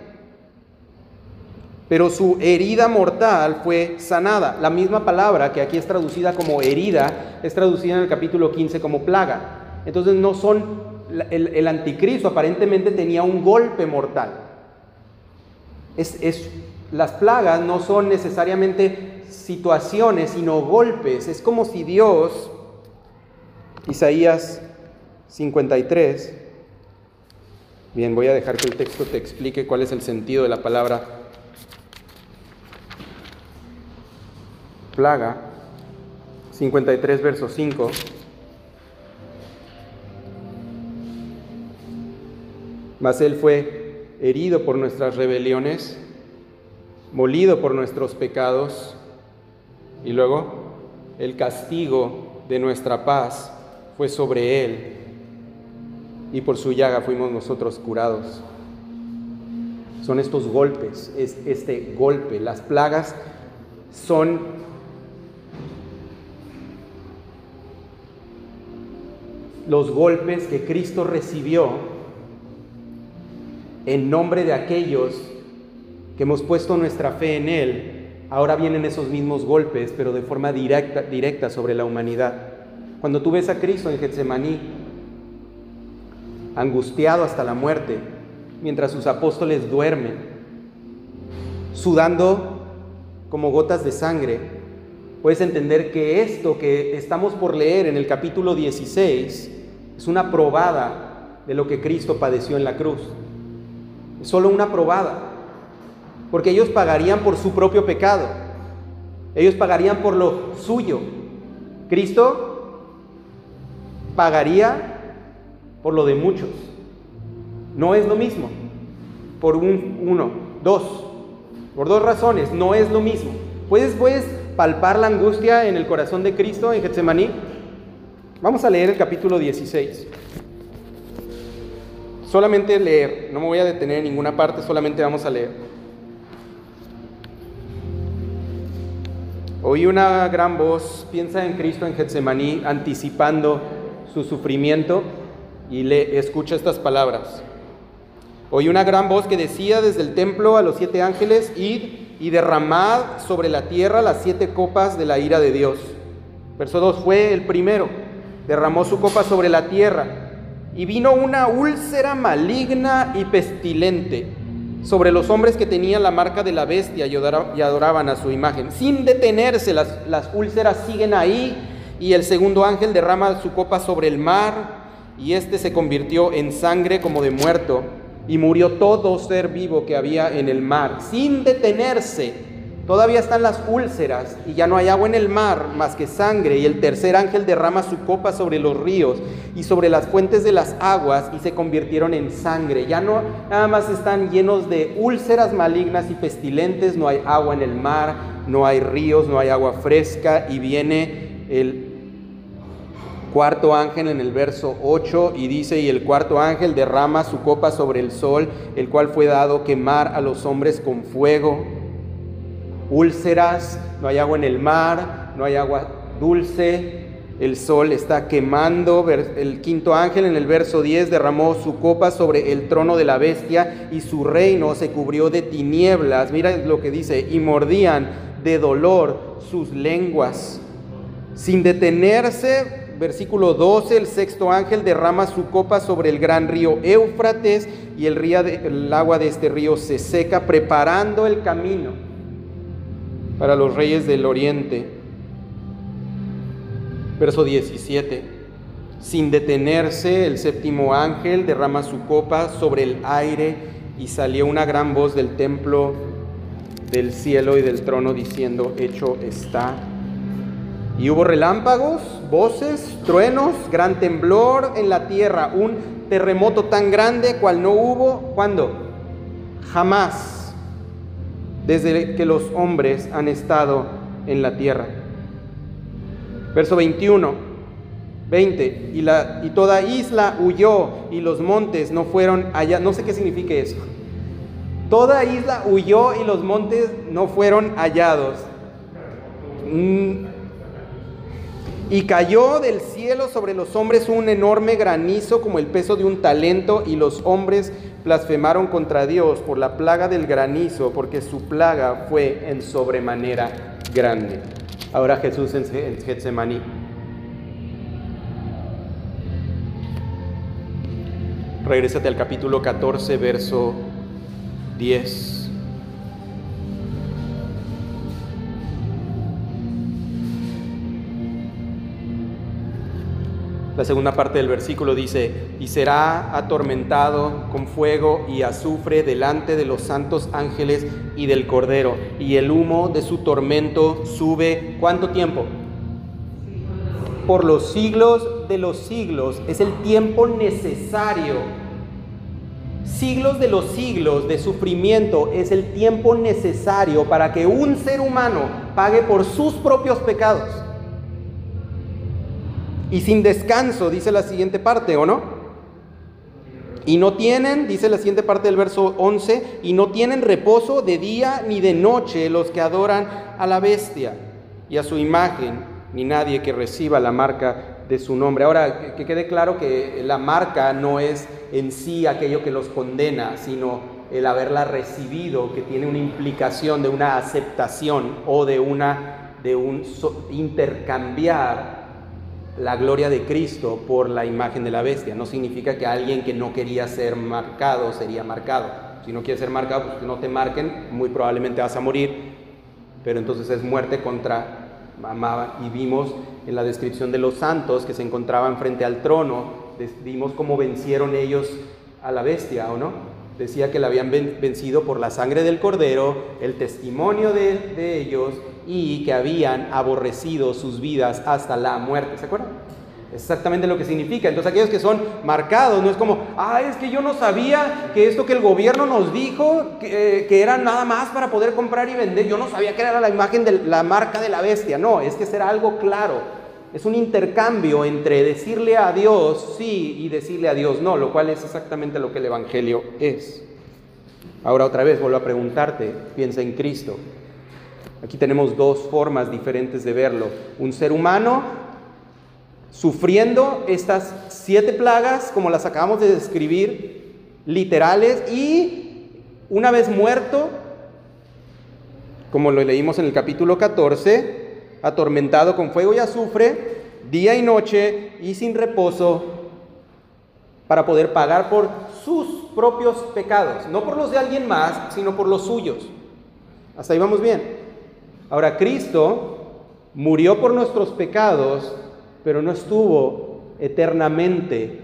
pero su herida mortal fue sanada. La misma palabra que aquí es traducida como herida es traducida en el capítulo 15 como plaga. Entonces no son, el, el anticristo aparentemente tenía un golpe mortal es, las plagas no son necesariamente situaciones, sino golpes. Es como si Dios, Isaías 53, bien, voy a dejar que el texto te explique cuál es el sentido de la palabra plaga. 53, verso 5. Mas él fue herido por nuestras rebeliones, molido por nuestros pecados, y luego el castigo de nuestra paz fue sobre él, y por su llaga fuimos nosotros curados. Son estos golpes, es este golpe, las plagas son los golpes que Cristo recibió en nombre de aquellos que hemos puesto nuestra fe en Él, ahora vienen esos mismos golpes, pero de forma directa, directa sobre la humanidad. Cuando tú ves a Cristo en Getsemaní, angustiado hasta la muerte, mientras sus apóstoles duermen, sudando como gotas de sangre, puedes entender que esto que estamos por leer en el capítulo 16 es una probada de lo que Cristo padeció en la cruz. Solo una probada. Porque ellos pagarían por su propio pecado. Ellos pagarían por lo suyo. Cristo pagaría por lo de muchos. No es lo mismo. Por un, uno, dos. Por dos razones, no es lo mismo. ¿Puedes, puedes palpar la angustia en el corazón de Cristo en Getsemaní? Vamos a leer el capítulo 16. Solamente leer, no me voy a detener en ninguna parte, solamente vamos a leer. Oí una gran voz, piensa en Cristo en Getsemaní, anticipando su sufrimiento y le escucha estas palabras. Oí una gran voz que decía desde el templo a los siete ángeles, id y derramad sobre la tierra las siete copas de la ira de Dios. Verso 2 fue el primero, derramó su copa sobre la tierra y vino una úlcera maligna y pestilente sobre los hombres que tenían la marca de la bestia y adoraban a su imagen. Sin detenerse, las, úlceras siguen ahí y el segundo ángel derrama su copa sobre el mar y éste se convirtió en sangre como de muerto y murió todo ser vivo que había en el mar, sin detenerse Todavía están las úlceras y ya no hay agua en el mar más que sangre y el tercer ángel derrama su copa sobre los ríos y sobre las fuentes de las aguas y se convirtieron en sangre. Ya no nada más están llenos de úlceras malignas y pestilentes, no hay agua en el mar, no hay ríos, no hay agua fresca y viene el cuarto ángel en el verso 8 y dice, y el cuarto ángel derrama su copa sobre el sol, el cual fue dado quemar a los hombres con fuego úlceras, no hay agua en el mar, no hay agua dulce, el sol está quemando. El quinto ángel en el verso 10 derramó su copa sobre el trono de la bestia y su reino se cubrió de tinieblas. Mira lo que dice, y mordían de dolor sus lenguas. Sin detenerse, versículo 12, el sexto ángel derrama su copa sobre el gran río Éufrates y el, río el agua de este río se seca, preparando el camino para los reyes del oriente. Verso 17. Sin detenerse, el séptimo ángel derrama su copa sobre el aire y salió una gran voz del templo, del cielo y del trono diciendo, hecho está. Y hubo relámpagos, voces, truenos, gran temblor en la tierra, un terremoto tan grande cual no hubo, ¿cuándo? Jamás desde que los hombres han estado en la tierra. Verso 21, 20, y, la, y toda isla huyó y los montes no fueron allá. No sé qué significa eso. Toda isla huyó y los montes no fueron hallados. Mm. Y cayó del cielo sobre los hombres un enorme granizo como el peso de un talento y los hombres blasfemaron contra Dios por la plaga del granizo, porque su plaga fue en sobremanera grande. Ahora Jesús en Getsemaní. Regrésate al capítulo 14, verso 10. La segunda parte del versículo dice, y será atormentado con fuego y azufre delante de los santos ángeles y del Cordero, y el humo de su tormento sube, ¿cuánto tiempo? Por los siglos de los siglos, es el tiempo necesario. Siglos de los siglos de sufrimiento es el tiempo necesario para que un ser humano pague por sus propios pecados y sin descanso, dice la siguiente parte, ¿o no? Y no tienen, dice la siguiente parte del verso 11, y no tienen reposo de día ni de noche los que adoran a la bestia y a su imagen, ni nadie que reciba la marca de su nombre. Ahora, que quede claro que la marca no es en sí aquello que los condena, sino el haberla recibido, que tiene una implicación de una aceptación o de una de un intercambiar la gloria de Cristo por la imagen de la bestia. No significa que alguien que no quería ser marcado sería marcado. Si no quieres ser marcado, pues que no te marquen, muy probablemente vas a morir, pero entonces es muerte contra amaba y vimos en la descripción de los santos que se encontraban frente al trono, vimos cómo vencieron ellos a la bestia, ¿o no? Decía que la habían vencido por la sangre del cordero, el testimonio de, de ellos y que habían aborrecido sus vidas hasta la muerte. ¿Se acuerdan? exactamente lo que significa. Entonces aquellos que son marcados, no es como, ah, es que yo no sabía que esto que el gobierno nos dijo, que, que, era nada más para poder comprar y vender, yo no sabía que era la imagen de la marca de la bestia. No, es que será algo claro. Es un intercambio entre decirle a Dios sí y decirle a Dios no, lo cual es exactamente lo que el Evangelio es. Ahora otra vez vuelvo a preguntarte, piensa en Cristo. Aquí tenemos dos formas diferentes de verlo. Un ser humano sufriendo estas siete plagas, como las acabamos de describir, literales, y una vez muerto, como lo leímos en el capítulo 14, atormentado con fuego y azufre, día y noche y sin reposo, para poder pagar por sus propios pecados, no por los de alguien más, sino por los suyos. Hasta ahí vamos bien. Ahora, Cristo murió por nuestros pecados pero no estuvo eternamente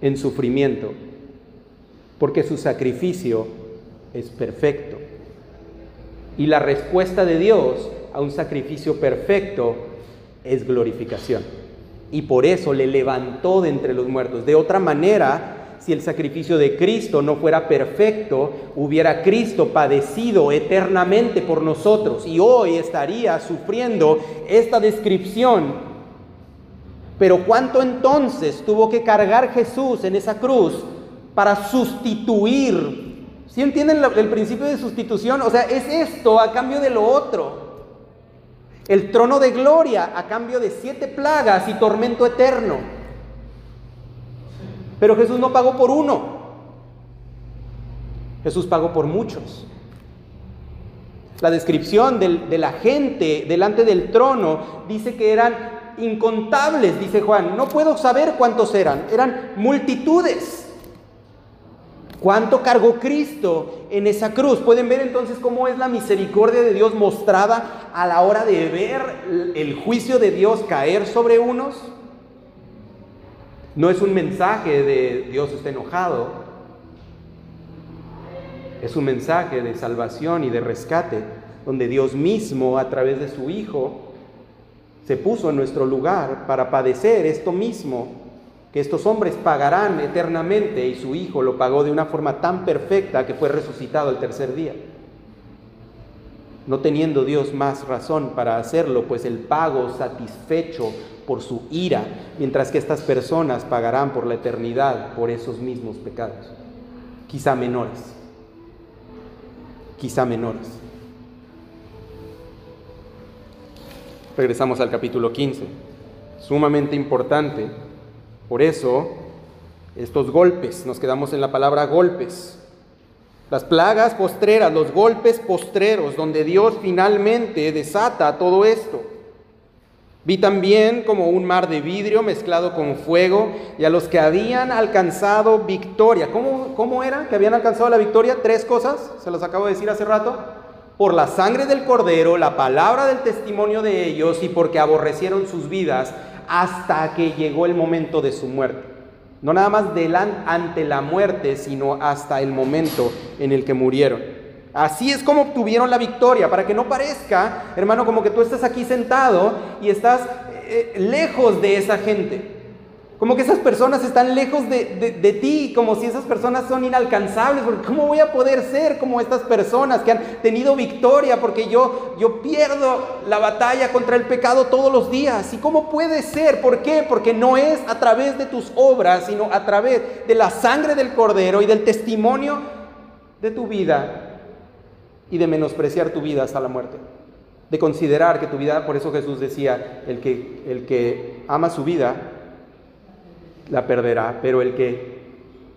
en sufrimiento, porque su sacrificio es perfecto. Y la respuesta de Dios a un sacrificio perfecto es glorificación. Y por eso le levantó de entre los muertos. De otra manera, si el sacrificio de Cristo no fuera perfecto, hubiera Cristo padecido eternamente por nosotros y hoy estaría sufriendo esta descripción pero ¿cuánto entonces tuvo que cargar Jesús en esa cruz para sustituir? ¿Sí entienden el principio de sustitución? O sea, es esto a cambio de lo otro. El trono de gloria a cambio de siete plagas y tormento eterno. Pero Jesús no pagó por uno. Jesús pagó por muchos. La descripción de la gente delante del trono dice que eran incontables, dice Juan. No puedo saber cuántos eran. Eran multitudes. ¿Cuánto cargó Cristo en esa cruz? Pueden ver entonces cómo es la misericordia de Dios mostrada a la hora de ver el juicio de Dios caer sobre unos. No es un mensaje de Dios está enojado. Es un mensaje de salvación y de rescate, donde Dios mismo, a través de su Hijo, se puso en nuestro lugar para padecer esto mismo que estos hombres pagarán eternamente y su Hijo lo pagó de una forma tan perfecta que fue resucitado el tercer día. No teniendo Dios más razón para hacerlo, pues el pago satisfecho por su ira, mientras que estas personas pagarán por la eternidad por esos mismos pecados, quizá menores, quizá menores. Regresamos al capítulo 15. Sumamente importante. Por eso, estos golpes, nos quedamos en la palabra golpes. Las plagas postreras, los golpes postreros, donde Dios finalmente desata todo esto. Vi también como un mar de vidrio mezclado con fuego y a los que habían alcanzado victoria. ¿Cómo, cómo era que habían alcanzado la victoria? Tres cosas, se los acabo de decir hace rato por la sangre del cordero, la palabra del testimonio de ellos y porque aborrecieron sus vidas hasta que llegó el momento de su muerte. No nada más ante la muerte, sino hasta el momento en el que murieron. Así es como obtuvieron la victoria, para que no parezca, hermano, como que tú estás aquí sentado y estás eh, lejos de esa gente. Como que esas personas están lejos de, ti, como si esas personas son inalcanzables, porque ¿cómo voy a poder ser como estas personas que han tenido victoria? Porque yo, yo pierdo la batalla contra el pecado todos los días. ¿Y cómo puede ser? ¿Por qué? Porque no es a través de tus obras, sino a través de la sangre del cordero y del testimonio de tu vida y de menospreciar tu vida hasta la muerte. De considerar que tu vida, por eso Jesús decía, el que, el que ama su vida, la perderá, pero el que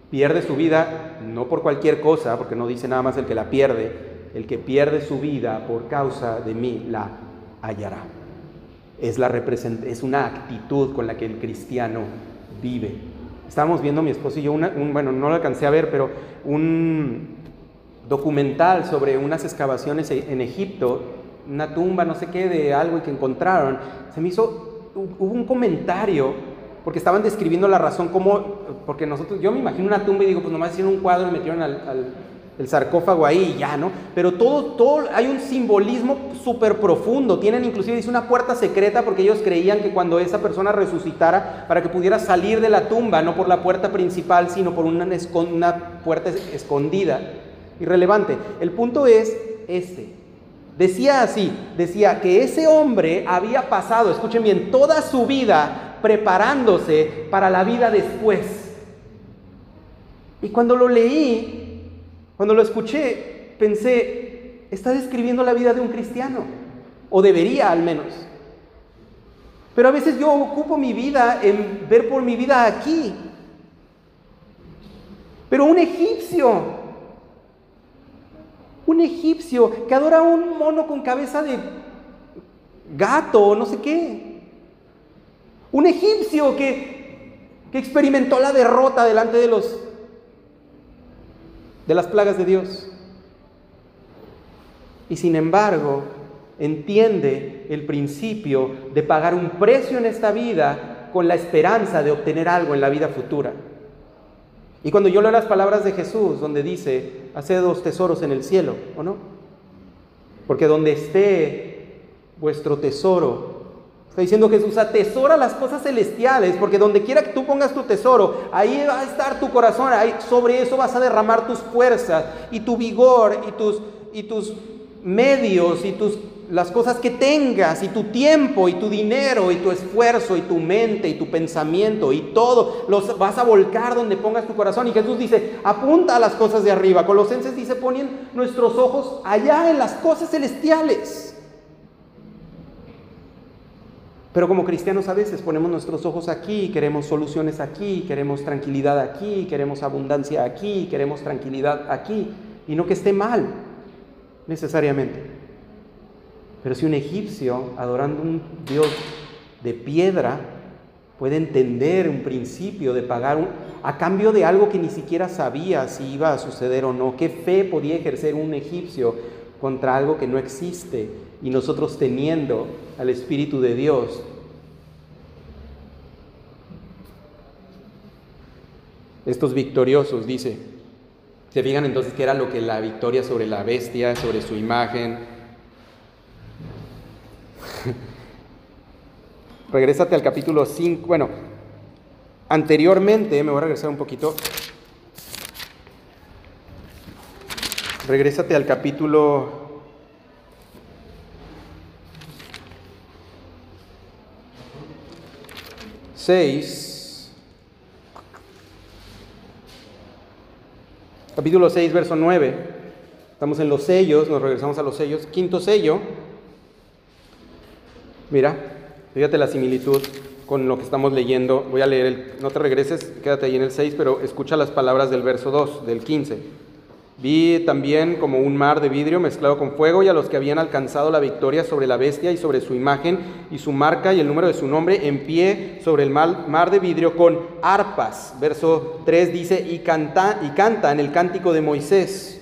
pierde su vida, no por cualquier cosa, porque no dice nada más el que la pierde, el que pierde su vida por causa de mí la hallará. Es, la es una actitud con la que el cristiano vive. estábamos viendo mi esposo y yo, un, bueno, no lo alcancé a ver, pero un documental sobre unas excavaciones e, en Egipto, una tumba, no sé qué, de algo que encontraron. Se me hizo, hubo un comentario, porque estaban describiendo la razón, como, porque nosotros, yo me imagino una tumba y digo, pues nomás hicieron un cuadro y metieron al el sarcófago ahí y ya, ¿no? Pero todo, todo, hay un simbolismo súper profundo. Tienen inclusive, dice, una puerta secreta porque ellos creían que cuando esa persona resucitara, para que pudiera salir de la tumba, no por la puerta principal, sino por una, una puerta escondida. Irrelevante. El punto es este. Decía así, decía que ese hombre había pasado, escuchen bien, toda su vida preparándose para la vida después. Y cuando lo leí, cuando lo escuché, pensé, está describiendo la vida de un cristiano, o debería al menos. Pero a veces yo ocupo mi vida en ver por mi vida aquí. Pero un egipcio, un egipcio que adora a un mono con cabeza de gato o no sé qué. Un egipcio que, que experimentó la derrota delante de los de las plagas de Dios. Y sin embargo, entiende el principio de pagar un precio en esta vida con la esperanza de obtener algo en la vida futura. Y cuando yo leo las palabras de Jesús, donde dice, haced dos tesoros en el cielo, ¿o no? Porque donde esté vuestro tesoro, Está diciendo Jesús, atesora las cosas celestiales, porque donde quiera que tú pongas tu tesoro, ahí va a estar tu corazón, ahí, sobre eso vas a derramar tus fuerzas y tu vigor y tus, y tus medios y tus, las cosas que tengas y tu tiempo y tu dinero y tu esfuerzo y tu mente y tu pensamiento y todo, los vas a volcar donde pongas tu corazón. Y Jesús dice, apunta a las cosas de arriba. Colosenses dice, ponen nuestros ojos allá en las cosas celestiales. Pero como cristianos a veces ponemos nuestros ojos aquí, queremos soluciones aquí, queremos tranquilidad aquí, queremos abundancia aquí, queremos tranquilidad aquí. Y no que esté mal, necesariamente. Pero si un egipcio, adorando un Dios de piedra, puede entender un principio de pagar a cambio de algo que ni siquiera sabía si iba a suceder o no, ¿qué fe podía ejercer un egipcio contra algo que no existe y nosotros teniendo al Espíritu de Dios. Estos victoriosos, dice, se fijan entonces que era lo que la victoria sobre la bestia, sobre su imagen. Regrésate al capítulo 5, bueno, anteriormente, me voy a regresar un poquito, Regrésate al capítulo 6. Capítulo 6, verso 9. Estamos en los sellos, nos regresamos a los sellos. Quinto sello. Mira, fíjate la similitud con lo que estamos leyendo. Voy a leer el, no te regreses, quédate ahí en el 6, pero escucha las palabras del verso 2, del 15. Vi también como un mar de vidrio mezclado con fuego y a los que habían alcanzado la victoria sobre la bestia y sobre su imagen y su marca y el número de su nombre en pie sobre el mar, de vidrio con arpas. Verso 3 dice, y, canta, y canta en el cántico de Moisés.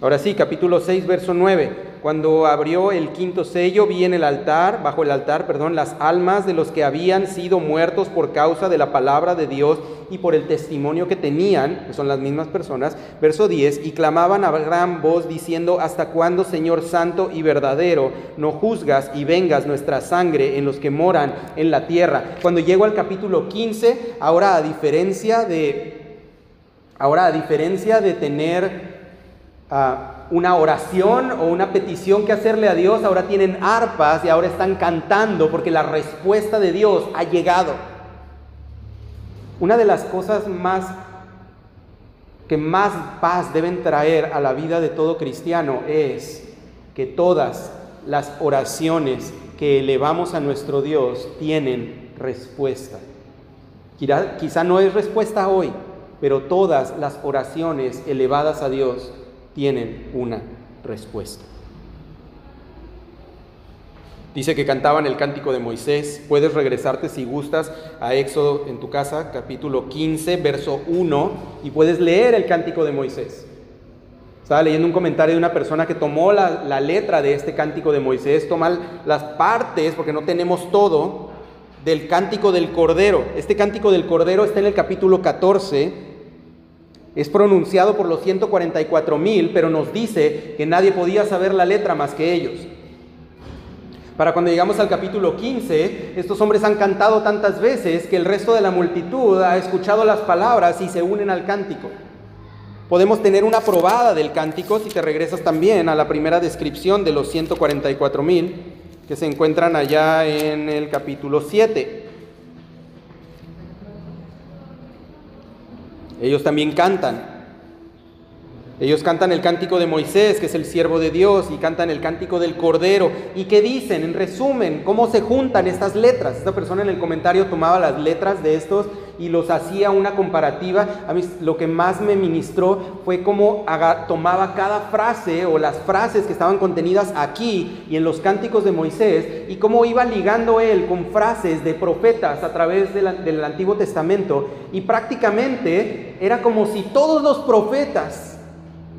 Ahora sí, capítulo 6, verso 9. Cuando abrió el quinto sello, vi en el altar, bajo el altar, perdón, las almas de los que habían sido muertos por causa de la palabra de Dios y por el testimonio que tenían, que son las mismas personas. Verso 10, y clamaban a gran voz diciendo, ¿hasta cuándo, Señor Santo y verdadero, no juzgas y vengas nuestra sangre en los que moran en la tierra? Cuando llego al capítulo 15, ahora a diferencia de, ahora a diferencia de tener una oración o una petición que hacerle a Dios, ahora tienen arpas y ahora están cantando porque la respuesta de Dios ha llegado. Una de las cosas más que más paz deben traer a la vida de todo cristiano es que todas las oraciones que elevamos a nuestro Dios tienen respuesta. Quizá no es respuesta hoy, pero todas las oraciones elevadas a Dios tienen una respuesta. Dice que cantaban el cántico de Moisés. Puedes regresarte si gustas a Éxodo en tu casa, capítulo 15, verso 1, y puedes leer el cántico de Moisés. Estaba leyendo un comentario de una persona que tomó la, la letra de este cántico de Moisés, toma las partes, porque no tenemos todo, del cántico del Cordero. Este cántico del Cordero está en el capítulo 14, es pronunciado por los 144 mil, pero nos dice que nadie podía saber la letra más que ellos. Para cuando llegamos al capítulo 15, estos hombres han cantado tantas veces que el resto de la multitud ha escuchado las palabras y se unen al cántico. Podemos tener una probada del cántico si te regresas también a la primera descripción de los 144 mil que se encuentran allá en el capítulo 7. Ellos también cantan. Ellos cantan el cántico de Moisés, que es el siervo de Dios, y cantan el cántico del Cordero. ¿Y qué dicen? En resumen, ¿cómo se juntan estas letras? Esta persona en el comentario tomaba las letras de estos y los hacía una comparativa. A mí lo que más me ministró fue cómo tomaba cada frase o las frases que estaban contenidas aquí y en los cánticos de Moisés y cómo iba ligando él con frases de profetas a través del Antiguo Testamento. Y prácticamente era como si todos los profetas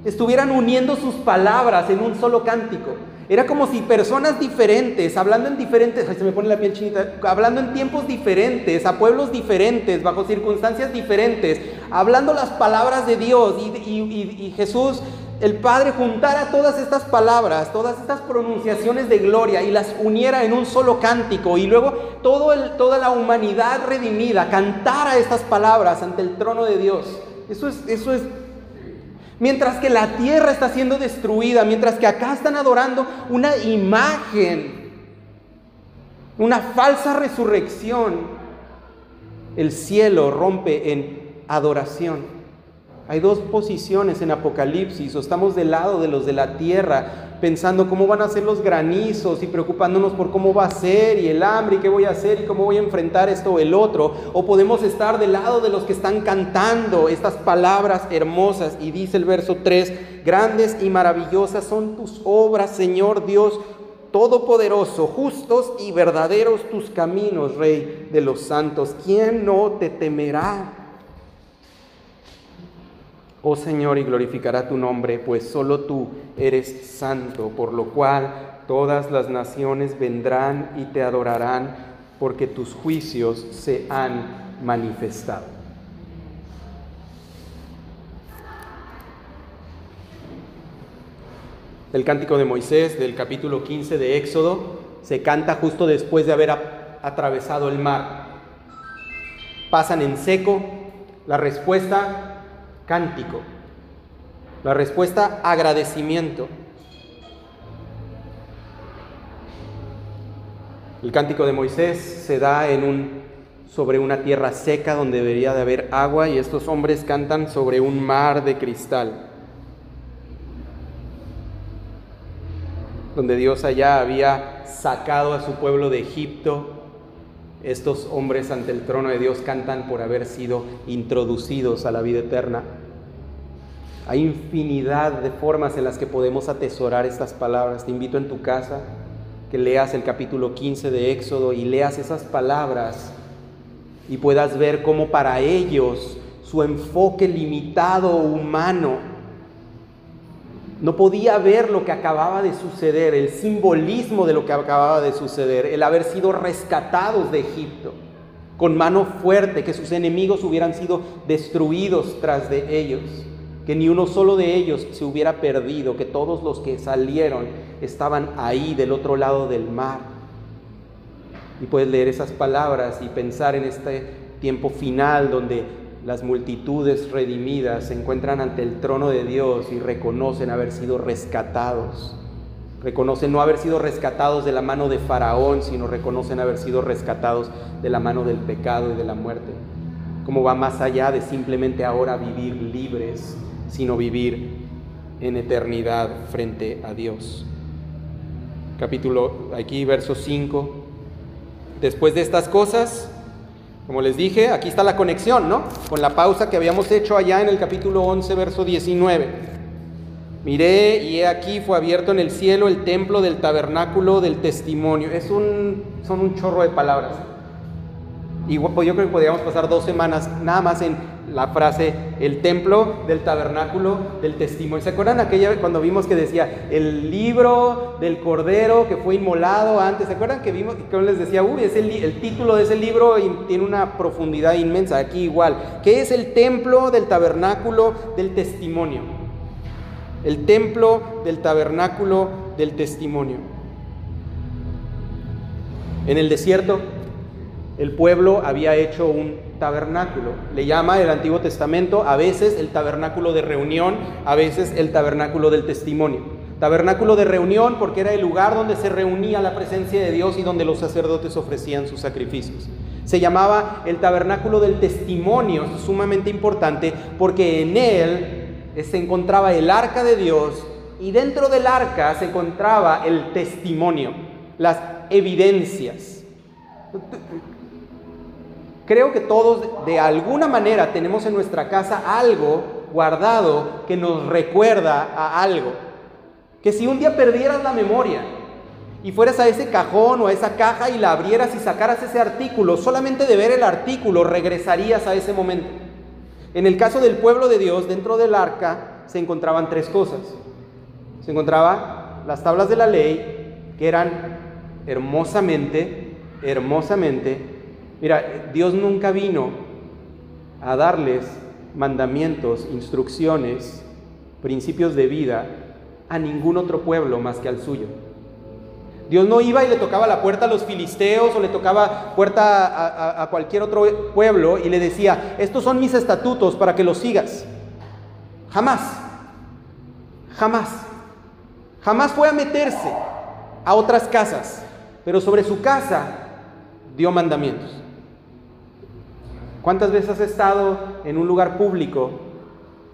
estuvieran uniendo sus palabras en un solo cántico. Era como si personas diferentes, hablando en diferentes, se me pone la piel chinita, hablando en tiempos diferentes, a pueblos diferentes, bajo circunstancias diferentes, hablando las palabras de Dios y, Jesús, el Padre, juntara todas estas palabras, todas estas pronunciaciones de gloria y las uniera en un solo cántico y luego toda la humanidad redimida cantara estas palabras ante el trono de Dios. Eso es, eso es Mientras que la tierra está siendo destruida, mientras que acá están adorando una imagen, una falsa resurrección, el cielo rompe en adoración. Hay dos posiciones en Apocalipsis, o estamos del lado de los de la tierra, pensando cómo van a ser los granizos y preocupándonos por cómo va a ser y el hambre y qué voy a hacer y cómo voy a enfrentar esto o el otro, o podemos estar del lado de los que están cantando estas palabras hermosas y dice el verso 3, grandes y maravillosas son tus obras, Señor Dios Todopoderoso, justos y verdaderos tus caminos, Rey de los santos. ¿Quién no te temerá? Oh Señor, y glorificará tu nombre, pues solo tú eres santo, por lo cual todas las naciones vendrán y te adorarán, porque tus juicios se han manifestado. El cántico de Moisés del capítulo 15 de Éxodo se canta justo después de haber atravesado el mar. Pasan en seco, la respuesta cántico. La respuesta, agradecimiento. El cántico de Moisés se da en un, sobre una tierra seca donde debería de haber agua y estos hombres cantan sobre un mar de cristal, donde Dios allá había sacado a su pueblo de Egipto. Estos hombres ante el trono de Dios cantan por haber sido introducidos a la vida eterna. Hay infinidad de formas en las que podemos atesorar estas palabras. Te invito en tu casa que leas el capítulo 15 de Éxodo y leas esas palabras y puedas ver cómo para ellos su enfoque limitado humano no podía ver lo que acababa de suceder, el simbolismo de lo que acababa de suceder, el haber sido rescatados de Egipto con mano fuerte, que sus enemigos hubieran sido destruidos tras de ellos que ni uno solo de ellos se hubiera perdido, que todos los que salieron estaban ahí del otro lado del mar. Y puedes leer esas palabras y pensar en este tiempo final donde las multitudes redimidas se encuentran ante el trono de Dios y reconocen haber sido rescatados. Reconocen no haber sido rescatados de la mano de Faraón, sino reconocen haber sido rescatados de la mano del pecado y de la muerte. Como va más allá de simplemente ahora vivir libres sino vivir en eternidad frente a Dios. Capítulo, aquí verso 5. Después de estas cosas, como les dije, aquí está la conexión, ¿no? Con la pausa que habíamos hecho allá en el capítulo 11, verso 19. Miré y he aquí fue abierto en el cielo el templo del tabernáculo del testimonio. Es un, son un chorro de palabras. Y pues yo creo que podríamos pasar dos semanas nada más en la frase el templo del tabernáculo del testimonio. ¿Se acuerdan aquella cuando vimos que decía el libro del cordero que fue inmolado antes? ¿Se acuerdan que vimos que les decía, uy, es el, el título de ese libro tiene una profundidad inmensa? Aquí igual. ¿Qué es el templo del tabernáculo del testimonio? El templo del tabernáculo del testimonio. En el desierto el pueblo había hecho un tabernáculo. Le llama el Antiguo Testamento a veces el tabernáculo de reunión, a veces el tabernáculo del testimonio. Tabernáculo de reunión porque era el lugar donde se reunía la presencia de Dios y donde los sacerdotes ofrecían sus sacrificios. Se llamaba el tabernáculo del testimonio, sumamente importante porque en él se encontraba el arca de Dios y dentro del arca se encontraba el testimonio, las evidencias. Creo que todos de alguna manera tenemos en nuestra casa algo guardado que nos recuerda a algo. Que si un día perdieras la memoria y fueras a ese cajón o a esa caja y la abrieras y sacaras ese artículo, solamente de ver el artículo regresarías a ese momento. En el caso del pueblo de Dios, dentro del arca se encontraban tres cosas. Se encontraban las tablas de la ley, que eran hermosamente, hermosamente Mira, Dios nunca vino a darles mandamientos, instrucciones, principios de vida a ningún otro pueblo más que al suyo. Dios no iba y le tocaba la puerta a los filisteos o le tocaba puerta a, a, cualquier otro pueblo y le decía, estos son mis estatutos para que los sigas. Jamás, jamás, jamás fue a meterse a otras casas, pero sobre su casa dio mandamientos. ¿Cuántas veces has estado en un lugar público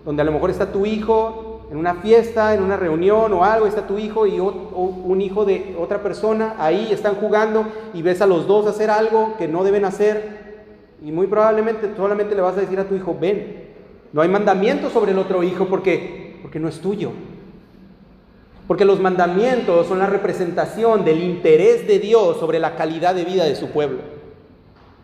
donde a lo mejor está tu hijo en una fiesta, en una reunión o algo, está tu hijo y un hijo de otra persona, ahí están jugando y ves a los dos hacer algo que no deben hacer y muy probablemente solamente le vas a decir a tu hijo, ven, no hay mandamientos sobre el otro hijo porque, porque no es tuyo. Porque los mandamientos son la representación del interés de Dios sobre la calidad de vida de su pueblo.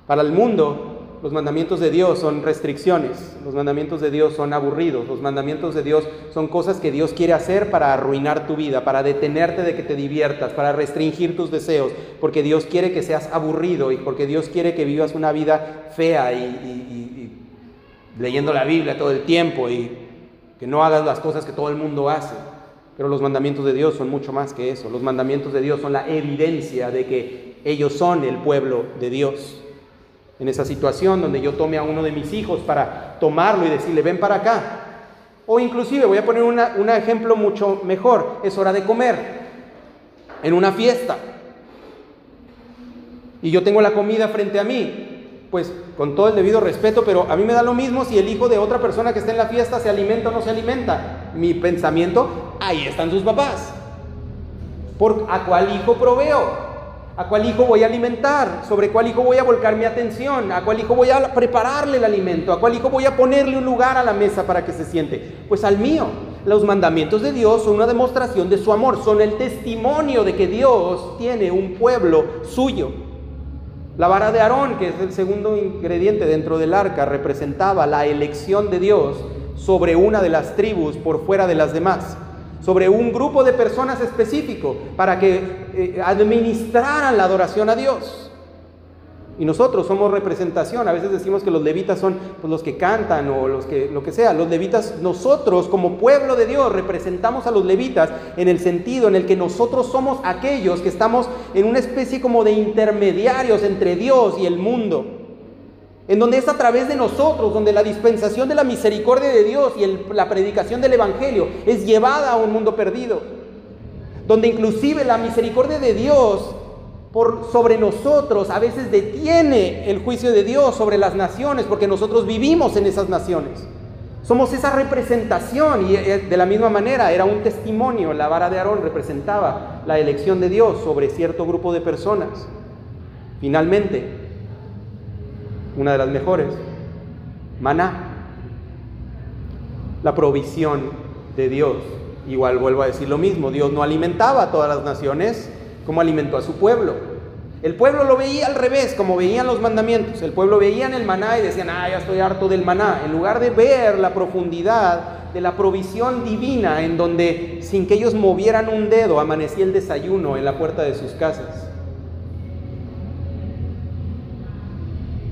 Para el mundo, los mandamientos de Dios son restricciones, los mandamientos de Dios son aburridos, los mandamientos de Dios son cosas que Dios quiere hacer para arruinar tu vida, para detenerte de que te diviertas, para restringir tus deseos, porque Dios quiere que seas aburrido y porque Dios quiere que vivas una vida fea y, leyendo la Biblia todo el tiempo y que no hagas las cosas que todo el mundo hace. Pero los mandamientos de Dios son mucho más que eso. Los mandamientos de Dios son la evidencia de que ellos son el pueblo de Dios en esa situación donde yo tome a uno de mis hijos para tomarlo y decirle, ven para acá. O inclusive, voy a poner un ejemplo mucho mejor, es hora de comer en una fiesta. Y yo tengo la comida frente a mí, pues con todo el debido respeto, pero a mí me da lo mismo si el hijo de otra persona que está en la fiesta se alimenta o no se alimenta. Mi pensamiento, ahí están sus papás. ¿Por a cuál hijo proveo? ¿A cuál hijo voy a alimentar? ¿Sobre cuál hijo voy a volcar mi atención? ¿A cuál hijo voy a prepararle el alimento? ¿A cuál hijo voy a ponerle un lugar a la mesa para que se siente? Pues al mío. Los mandamientos de Dios son una demostración de su amor, son el testimonio de que Dios tiene un pueblo suyo. La vara de Aarón, que es el segundo ingrediente dentro del arca, representaba la elección de Dios sobre una de las tribus por fuera de las demás sobre un grupo de personas específico para que eh, administraran la adoración a Dios. Y nosotros somos representación. A veces decimos que los levitas son pues, los que cantan o los que lo que sea. Los levitas, nosotros como pueblo de Dios representamos a los levitas en el sentido en el que nosotros somos aquellos que estamos en una especie como de intermediarios entre Dios y el mundo en donde es a través de nosotros, donde la dispensación de la misericordia de Dios y la predicación del Evangelio es llevada a un mundo perdido, donde inclusive la misericordia de Dios sobre nosotros a veces detiene el juicio de Dios sobre las naciones, porque nosotros vivimos en esas naciones. Somos esa representación y eh, de la misma manera era un testimonio, la vara de Aarón representaba la elección de Dios sobre cierto grupo de personas. Finalmente, una de las mejores, maná, la provisión de Dios igual vuelvo a decir lo mismo, Dios no alimentaba a todas las naciones como alimentó a su pueblo. El pueblo lo veía al revés, como veían los mandamientos. El pueblo veía el maná y decían, ah, ya estoy harto del maná. En lugar de ver la profundidad de la provisión divina, en donde sin que ellos movieran un dedo, amanecía el desayuno en la puerta de sus casas.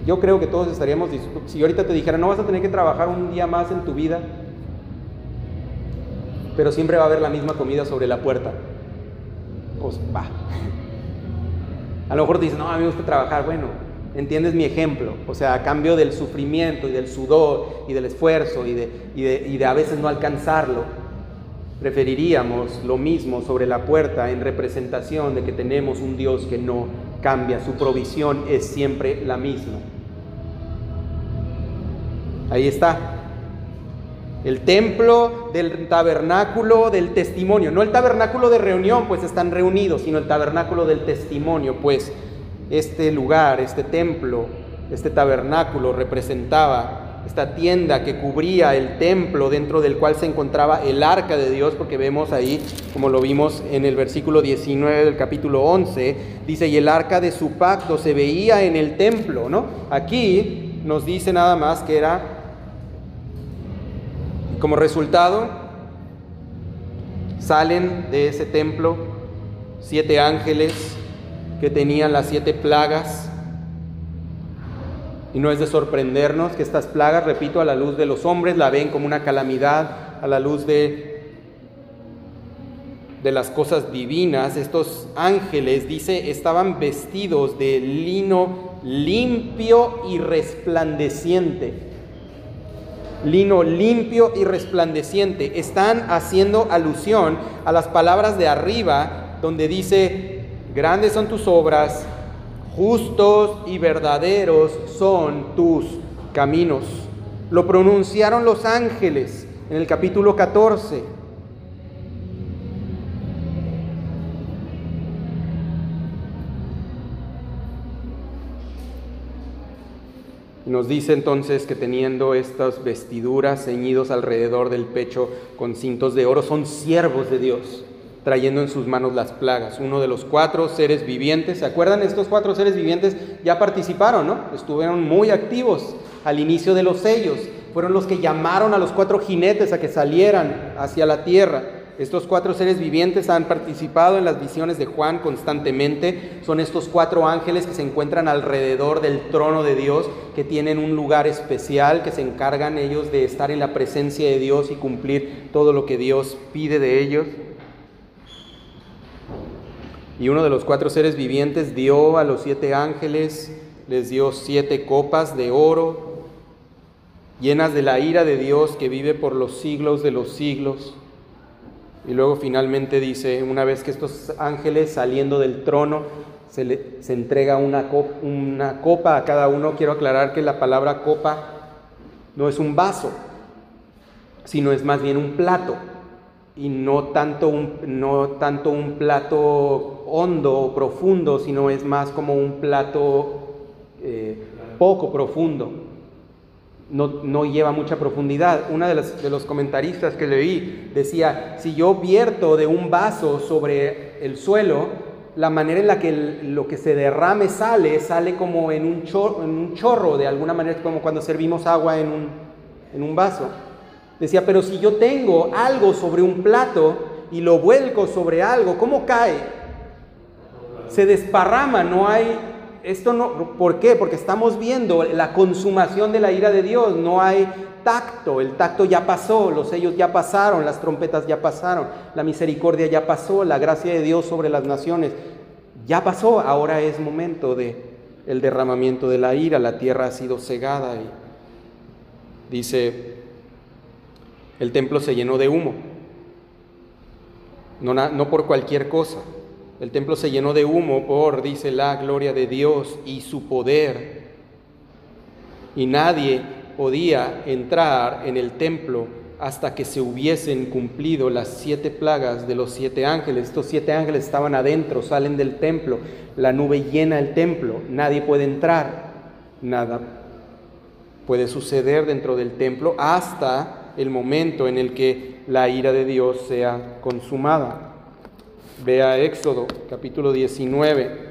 Yo creo que todos estaríamos. Si ahorita te dijera, no vas a tener que trabajar un día más en tu vida, pero siempre va a haber la misma comida sobre la puerta. Pues va. <laughs> A lo mejor te dices, no, a mí me gusta trabajar. Bueno, entiendes mi ejemplo. O sea, a cambio del sufrimiento y del sudor y del esfuerzo y de, y de, a veces no alcanzarlo, preferiríamos lo mismo sobre la puerta en representación de que tenemos un Dios que no cambia, su provisión es siempre la misma. Ahí está. El templo del tabernáculo del testimonio, no el tabernáculo de reunión, pues están reunidos, sino el tabernáculo del testimonio, pues este lugar, este templo, este tabernáculo representaba esta tienda que cubría el templo dentro del cual se encontraba el arca de Dios, porque vemos ahí, como lo vimos en el versículo 19 del capítulo 11, dice, y el arca de su pacto se veía en el templo, ¿no? Aquí nos dice nada más que era como resultado, salen de ese templo siete ángeles que tenían las siete plagas. Y no es de sorprendernos que estas plagas, repito, a la luz de los hombres la ven como una calamidad, a la luz de, de las cosas divinas. Estos ángeles, dice, estaban vestidos de lino limpio y resplandeciente lino limpio y resplandeciente. Están haciendo alusión a las palabras de arriba, donde dice, grandes son tus obras, justos y verdaderos son tus caminos. Lo pronunciaron los ángeles en el capítulo 14. Nos dice entonces que teniendo estas vestiduras ceñidos alrededor del pecho con cintos de oro, son siervos de Dios, trayendo en sus manos las plagas. Uno de los cuatro seres vivientes, ¿se acuerdan? Estos cuatro seres vivientes ya participaron, ¿no? Estuvieron muy activos al inicio de los sellos. Fueron los que llamaron a los cuatro jinetes a que salieran hacia la tierra. Estos cuatro seres vivientes han participado en las visiones de Juan constantemente. Son estos cuatro ángeles que se encuentran alrededor del trono de Dios, que tienen un lugar especial, que se encargan ellos de estar en la presencia de Dios y cumplir todo lo que Dios pide de ellos. Y uno de los cuatro seres vivientes dio a los siete ángeles, les dio siete copas de oro, llenas de la ira de Dios que vive por los siglos de los siglos. Y luego finalmente dice, una vez que estos ángeles saliendo del trono, se, le, se entrega una copa, a cada uno. Quiero aclarar que la palabra copa no es un vaso, sino es más bien un plato. Y no tanto un, no tanto un plato hondo o profundo, sino es más como un plato eh, poco profundo no, lleva mucha profundidad. Una de, de los comentaristas que leí decía, si yo vierto de un vaso sobre el suelo, la manera en la que lo que se derrame sale, sale como en un, chorro, en un chorro, de alguna manera, como cuando servimos agua en un, en un vaso. Decía, pero si yo tengo algo sobre un plato y lo vuelco sobre algo, ¿cómo cae? Se desparrama, no hay esto no, ¿por qué? Porque estamos viendo la consumación de la ira de Dios, no hay tacto, el tacto ya pasó, los sellos ya pasaron, las trompetas ya pasaron, la misericordia ya pasó, la gracia de Dios sobre las naciones ya pasó, ahora es momento de el derramamiento de la ira, la tierra ha sido cegada y dice el templo se llenó de humo. No, no por cualquier cosa. El templo se llenó de humo por, dice la gloria de Dios y su poder. Y nadie podía entrar en el templo hasta que se hubiesen cumplido las siete plagas de los siete ángeles. Estos siete ángeles estaban adentro, salen del templo, la nube llena el templo, nadie puede entrar, nada puede suceder dentro del templo hasta el momento en el que la ira de Dios sea consumada. Vea Éxodo capítulo 19.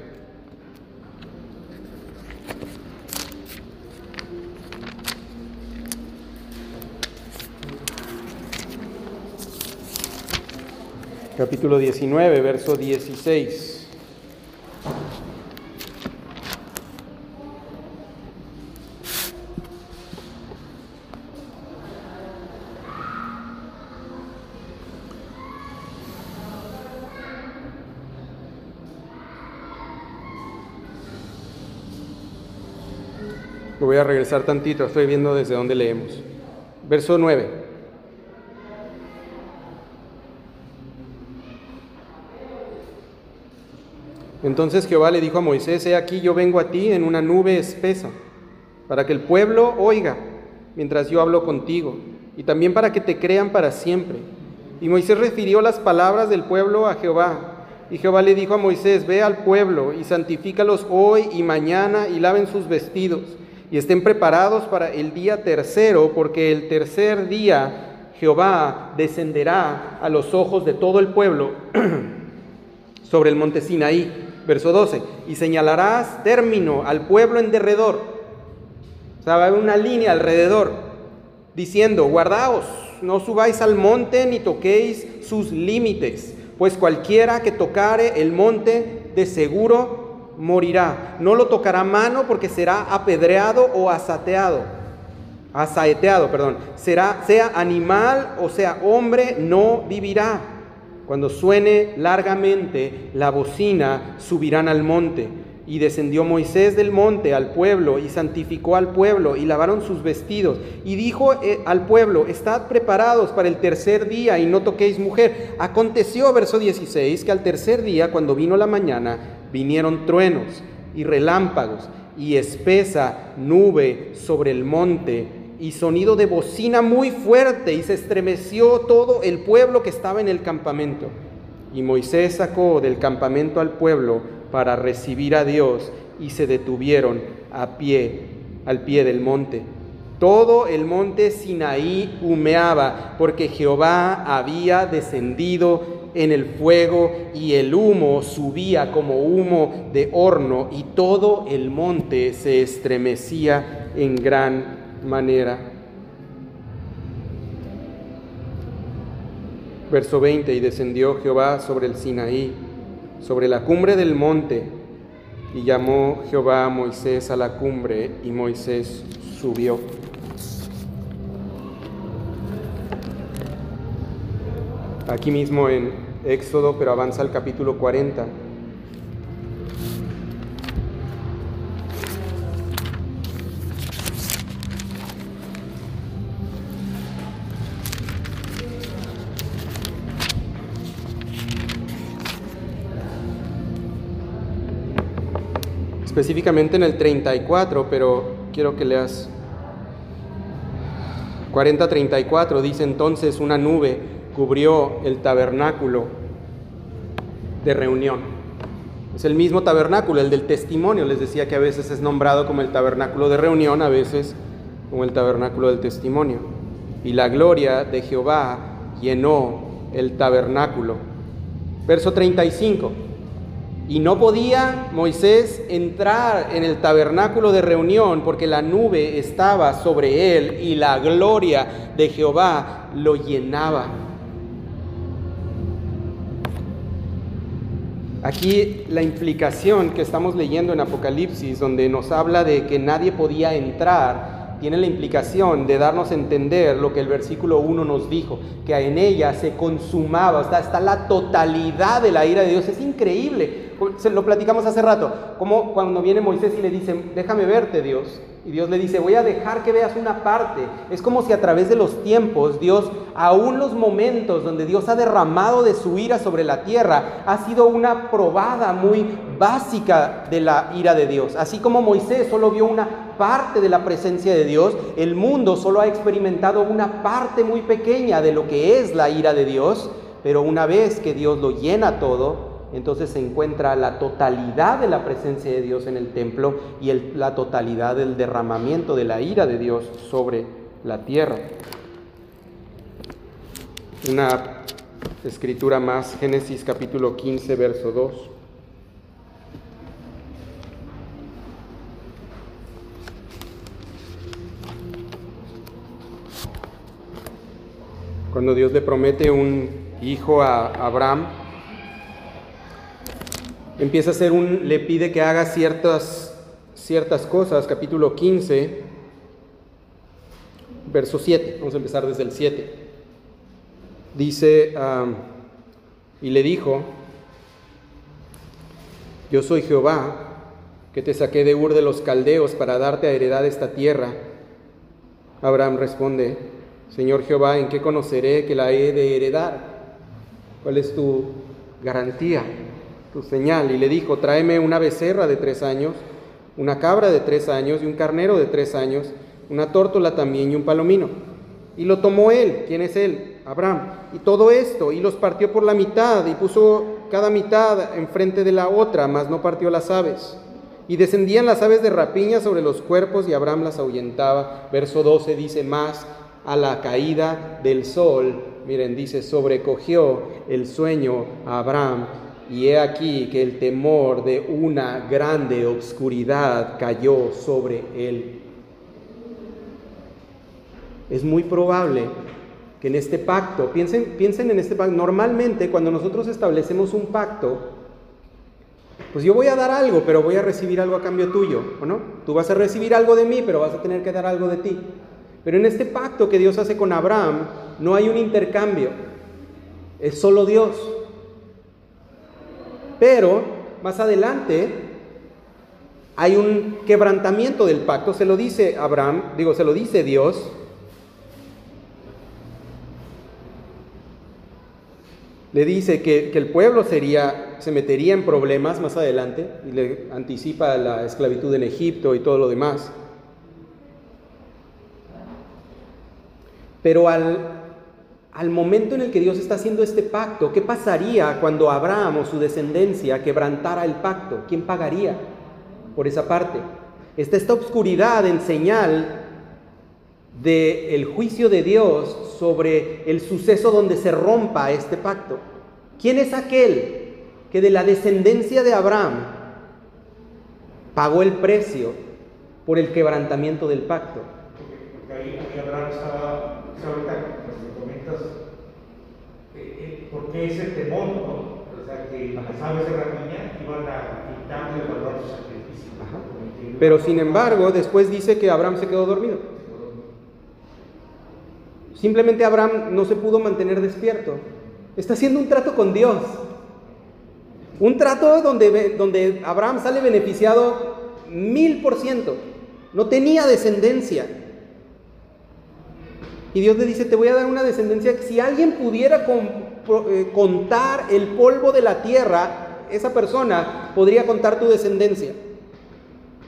Capítulo 19, verso 16. Voy a regresar tantito, estoy viendo desde dónde leemos. Verso 9. Entonces Jehová le dijo a Moisés, he aquí yo vengo a ti en una nube espesa, para que el pueblo oiga mientras yo hablo contigo, y también para que te crean para siempre. Y Moisés refirió las palabras del pueblo a Jehová. Y Jehová le dijo a Moisés, ve al pueblo y santifícalos hoy y mañana y laven sus vestidos y estén preparados para el día tercero, porque el tercer día Jehová descenderá a los ojos de todo el pueblo <clears throat> sobre el monte Sinaí. Verso 12, y señalarás término al pueblo en derredor. O sea, va a haber una línea alrededor, diciendo, guardaos, no subáis al monte ni toquéis sus límites, pues cualquiera que tocare el monte de seguro morirá. No lo tocará mano porque será apedreado o asateado. Asaeteado, perdón. Será, sea animal o sea hombre, no vivirá. Cuando suene largamente la bocina, subirán al monte. Y descendió Moisés del monte al pueblo y santificó al pueblo y lavaron sus vestidos. Y dijo eh, al pueblo, estad preparados para el tercer día y no toquéis mujer. Aconteció, verso 16, que al tercer día, cuando vino la mañana, vinieron truenos y relámpagos y espesa nube sobre el monte y sonido de bocina muy fuerte y se estremeció todo el pueblo que estaba en el campamento. Y Moisés sacó del campamento al pueblo para recibir a Dios y se detuvieron a pie, al pie del monte. Todo el monte Sinaí humeaba porque Jehová había descendido en el fuego y el humo subía como humo de horno y todo el monte se estremecía en gran manera. Verso 20, y descendió Jehová sobre el Sinaí, sobre la cumbre del monte, y llamó Jehová a Moisés a la cumbre, y Moisés subió. Aquí mismo en Éxodo, pero avanza al capítulo 40. Específicamente en el 34, pero quiero que leas 40-34, dice entonces una nube cubrió el tabernáculo de reunión. Es el mismo tabernáculo, el del testimonio. Les decía que a veces es nombrado como el tabernáculo de reunión, a veces como el tabernáculo del testimonio. Y la gloria de Jehová llenó el tabernáculo. Verso 35. Y no podía Moisés entrar en el tabernáculo de reunión porque la nube estaba sobre él y la gloria de Jehová lo llenaba. Aquí la implicación que estamos leyendo en Apocalipsis, donde nos habla de que nadie podía entrar, tiene la implicación de darnos a entender lo que el versículo 1 nos dijo, que en ella se consumaba, está, está la totalidad de la ira de Dios. Es increíble, se lo platicamos hace rato, como cuando viene Moisés y le dice, déjame verte Dios, y Dios le dice, voy a dejar que veas una parte. Es como si a través de los tiempos, Dios, aún los momentos donde Dios ha derramado de su ira sobre la tierra, ha sido una probada muy básica de la ira de Dios. Así como Moisés solo vio una parte de la presencia de Dios, el mundo solo ha experimentado una parte muy pequeña de lo que es la ira de Dios, pero una vez que Dios lo llena todo, entonces se encuentra la totalidad de la presencia de Dios en el templo y la totalidad del derramamiento de la ira de Dios sobre la tierra. una escritura más, Génesis capítulo 15, verso 2. Cuando Dios le promete un hijo a Abraham, empieza a hacer un, le pide que haga ciertas, ciertas cosas, capítulo 15, verso 7, vamos a empezar desde el 7. Dice, y le dijo, yo soy Jehová, que te saqué de Ur de los Caldeos para darte a heredad esta tierra. Abraham responde, Señor Jehová, ¿en qué conoceré que la he de heredar? ¿Cuál es tu garantía? Tu señal. Y le dijo, tráeme una becerra de tres años, una cabra de tres años y un carnero de tres años, una tórtola también y un palomino. Y lo tomó él, ¿quién es él? Abraham. Y todo esto, y los partió por la mitad, y puso cada mitad enfrente de la otra, mas no partió las aves. Y descendían las aves de rapiña sobre los cuerpos, y Abraham las ahuyentaba. Verso 12 dice, más a la caída del sol, miren, dice, sobrecogió el sueño a Abraham y he aquí que el temor de una grande obscuridad cayó sobre él. Es muy probable que en este pacto, piensen, piensen en este pacto, normalmente cuando nosotros establecemos un pacto, pues yo voy a dar algo, pero voy a recibir algo a cambio tuyo, ¿o no? Tú vas a recibir algo de mí, pero vas a tener que dar algo de ti. Pero en este pacto que Dios hace con Abraham, no hay un intercambio, es solo Dios. Pero más adelante hay un quebrantamiento del pacto, se lo dice Abraham, digo, se lo dice Dios. Le dice que, que el pueblo sería, se metería en problemas más adelante y le anticipa la esclavitud en Egipto y todo lo demás. Pero al al momento en el que Dios está haciendo este pacto, ¿qué pasaría cuando Abraham o su descendencia quebrantara el pacto? ¿Quién pagaría por esa parte? Está esta obscuridad en señal del juicio de Dios sobre el suceso donde se rompa este pacto. ¿Quién es aquel que de la descendencia de Abraham pagó el precio por el quebrantamiento del pacto? Porque ahí, Abraham estaba, ¿Por qué ese temor, no? O sea, que las aves de rapiña iban a quitarle el valor su sacrificio. Pero sin embargo, después dice que Abraham se quedó dormido. Simplemente Abraham no se pudo mantener despierto. Está haciendo un trato con Dios. Un trato donde, donde Abraham sale beneficiado mil por ciento. No tenía descendencia. Y Dios le dice, te voy a dar una descendencia que si alguien pudiera eh, contar el polvo de la tierra, esa persona podría contar tu descendencia.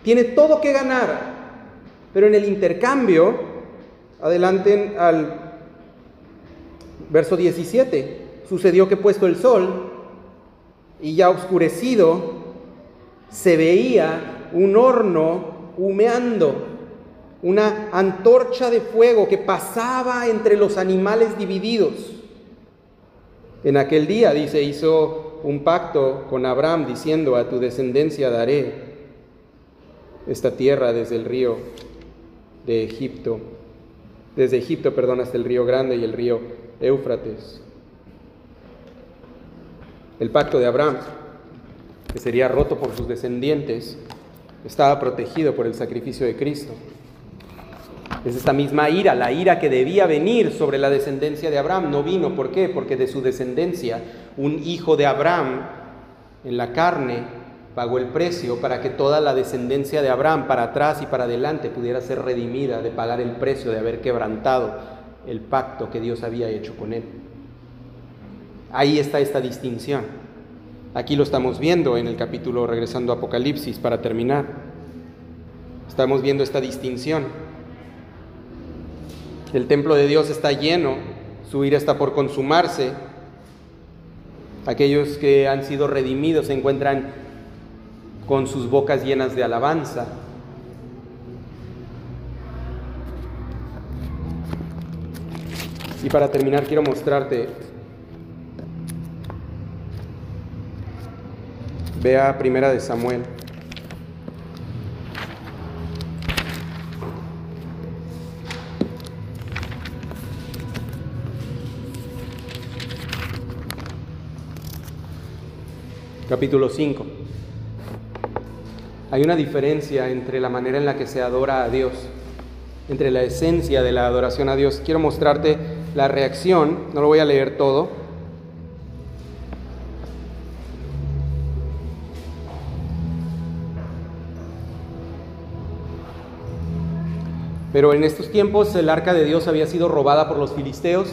Tiene todo que ganar. Pero en el intercambio, adelanten al verso 17, sucedió que puesto el sol y ya oscurecido, se veía un horno humeando, una antorcha de fuego que pasaba entre los animales divididos. En aquel día, dice, hizo un pacto con Abraham diciendo, a tu descendencia daré esta tierra desde el río de Egipto, desde Egipto, perdón, hasta el río Grande y el río Éufrates. El pacto de Abraham, que sería roto por sus descendientes, estaba protegido por el sacrificio de Cristo. Es esta misma ira, la ira que debía venir sobre la descendencia de Abraham, no vino. ¿Por qué? Porque de su descendencia, un hijo de Abraham en la carne pagó el precio para que toda la descendencia de Abraham para atrás y para adelante pudiera ser redimida de pagar el precio de haber quebrantado el pacto que Dios había hecho con él. Ahí está esta distinción. Aquí lo estamos viendo en el capítulo, regresando a Apocalipsis para terminar. Estamos viendo esta distinción. El templo de Dios está lleno, su ira está por consumarse. Aquellos que han sido redimidos se encuentran con sus bocas llenas de alabanza. Y para terminar quiero mostrarte, vea primera de Samuel. Capítulo 5. Hay una diferencia entre la manera en la que se adora a Dios, entre la esencia de la adoración a Dios. Quiero mostrarte la reacción, no lo voy a leer todo. Pero en estos tiempos el arca de Dios había sido robada por los filisteos.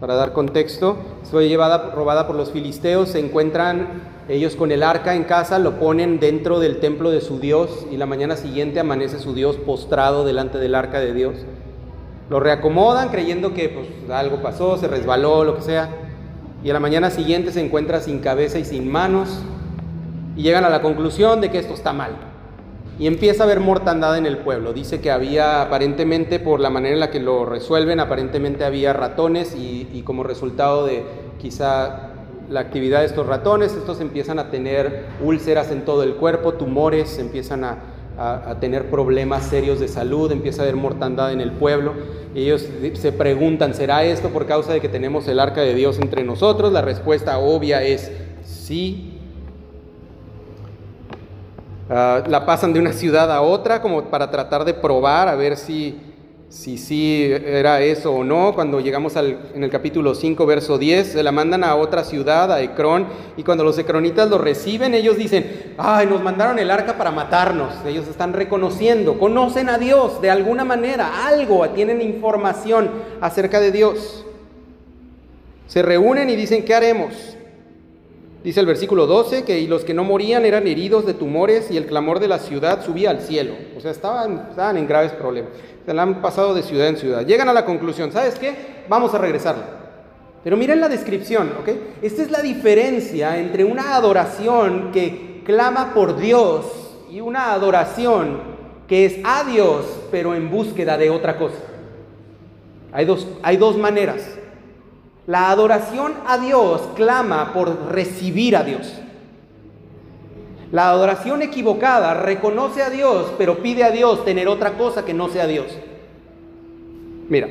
Para dar contexto, fue llevada, robada por los filisteos, se encuentran ellos con el arca en casa, lo ponen dentro del templo de su Dios y la mañana siguiente amanece su Dios postrado delante del arca de Dios. Lo reacomodan creyendo que pues, algo pasó, se resbaló, lo que sea. Y a la mañana siguiente se encuentra sin cabeza y sin manos. Y llegan a la conclusión de que esto está mal. Y empieza a haber mortandad en el pueblo. Dice que había aparentemente, por la manera en la que lo resuelven, aparentemente había ratones y, y como resultado de quizá la actividad de estos ratones, estos empiezan a tener úlceras en todo el cuerpo, tumores, empiezan a, a, tener problemas serios de salud, empieza a haber mortandad en el pueblo. Y ellos se preguntan, ¿será esto por causa de que tenemos el arca de Dios entre nosotros? La respuesta obvia es sí. Uh, la pasan de una ciudad a otra como para tratar de probar a ver si si sí era eso o no. Cuando llegamos al, en el capítulo 5, verso 10, se la mandan a otra ciudad, a Ecrón, y cuando los ecronitas lo reciben, ellos dicen, ay, nos mandaron el arca para matarnos. Ellos están reconociendo, conocen a Dios de alguna manera, algo, tienen información acerca de Dios. Se reúnen y dicen, ¿qué haremos? Dice el versículo 12 que y los que no morían eran heridos de tumores y el clamor de la ciudad subía al cielo. O sea, estaban, estaban en graves problemas. Se la han pasado de ciudad en ciudad. Llegan a la conclusión, ¿sabes qué? Vamos a regresarla. Pero miren la descripción, ¿ok? Esta es la diferencia entre una adoración que clama por Dios y una adoración que es a Dios, pero en búsqueda de otra cosa. Hay dos, hay dos maneras. La adoración a Dios clama por recibir a Dios. La adoración equivocada reconoce a Dios, pero pide a Dios tener otra cosa que no sea Dios. Mira,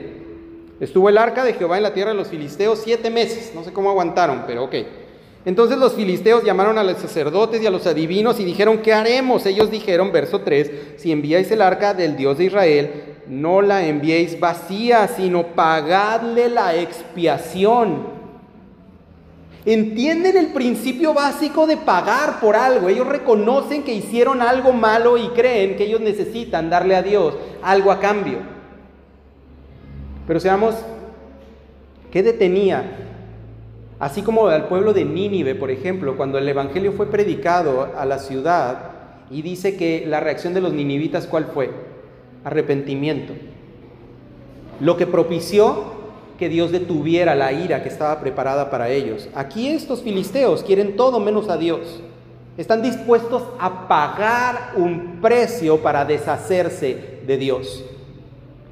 estuvo el arca de Jehová en la tierra de los filisteos siete meses. No sé cómo aguantaron, pero ok. Entonces los filisteos llamaron a los sacerdotes y a los adivinos y dijeron, ¿qué haremos? Ellos dijeron, verso 3, si enviáis el arca del Dios de Israel, no la enviéis vacía, sino pagadle la expiación. Entienden el principio básico de pagar por algo. Ellos reconocen que hicieron algo malo y creen que ellos necesitan darle a Dios algo a cambio. Pero seamos, ¿qué detenía Así como al pueblo de Nínive, por ejemplo, cuando el Evangelio fue predicado a la ciudad y dice que la reacción de los ninivitas, ¿cuál fue? Arrepentimiento. Lo que propició que Dios detuviera la ira que estaba preparada para ellos. Aquí estos filisteos quieren todo menos a Dios. Están dispuestos a pagar un precio para deshacerse de Dios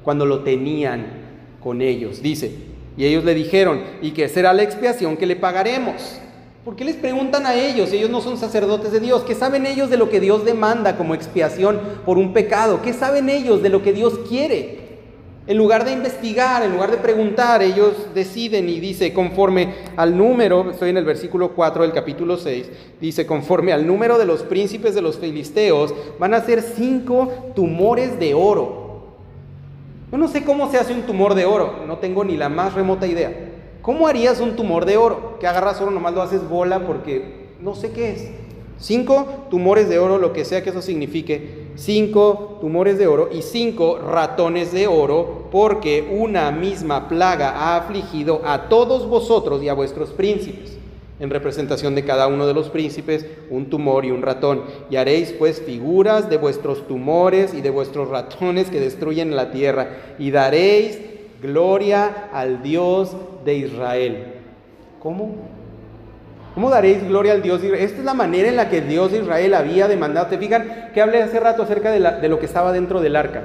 cuando lo tenían con ellos. Dice, y ellos le dijeron, ¿y qué será la expiación que le pagaremos? ¿Por qué les preguntan a ellos? Ellos no son sacerdotes de Dios. ¿Qué saben ellos de lo que Dios demanda como expiación por un pecado? ¿Qué saben ellos de lo que Dios quiere? En lugar de investigar, en lugar de preguntar, ellos deciden y dice, conforme al número, estoy en el versículo 4 del capítulo 6, dice, conforme al número de los príncipes de los filisteos, van a ser cinco tumores de oro yo no sé cómo se hace un tumor de oro, no tengo ni la más remota idea. ¿Cómo harías un tumor de oro? Que agarras oro, nomás lo haces bola porque no sé qué es. Cinco tumores de oro, lo que sea que eso signifique. Cinco tumores de oro y cinco ratones de oro, porque una misma plaga ha afligido a todos vosotros y a vuestros príncipes en representación de cada uno de los príncipes, un tumor y un ratón. Y haréis pues figuras de vuestros tumores y de vuestros ratones que destruyen la tierra. Y daréis gloria al Dios de Israel. ¿Cómo? ¿Cómo daréis gloria al Dios de Israel? Esta es la manera en la que Dios de Israel había demandado. Te fijan que hablé hace rato acerca de, de lo que estaba dentro del arca.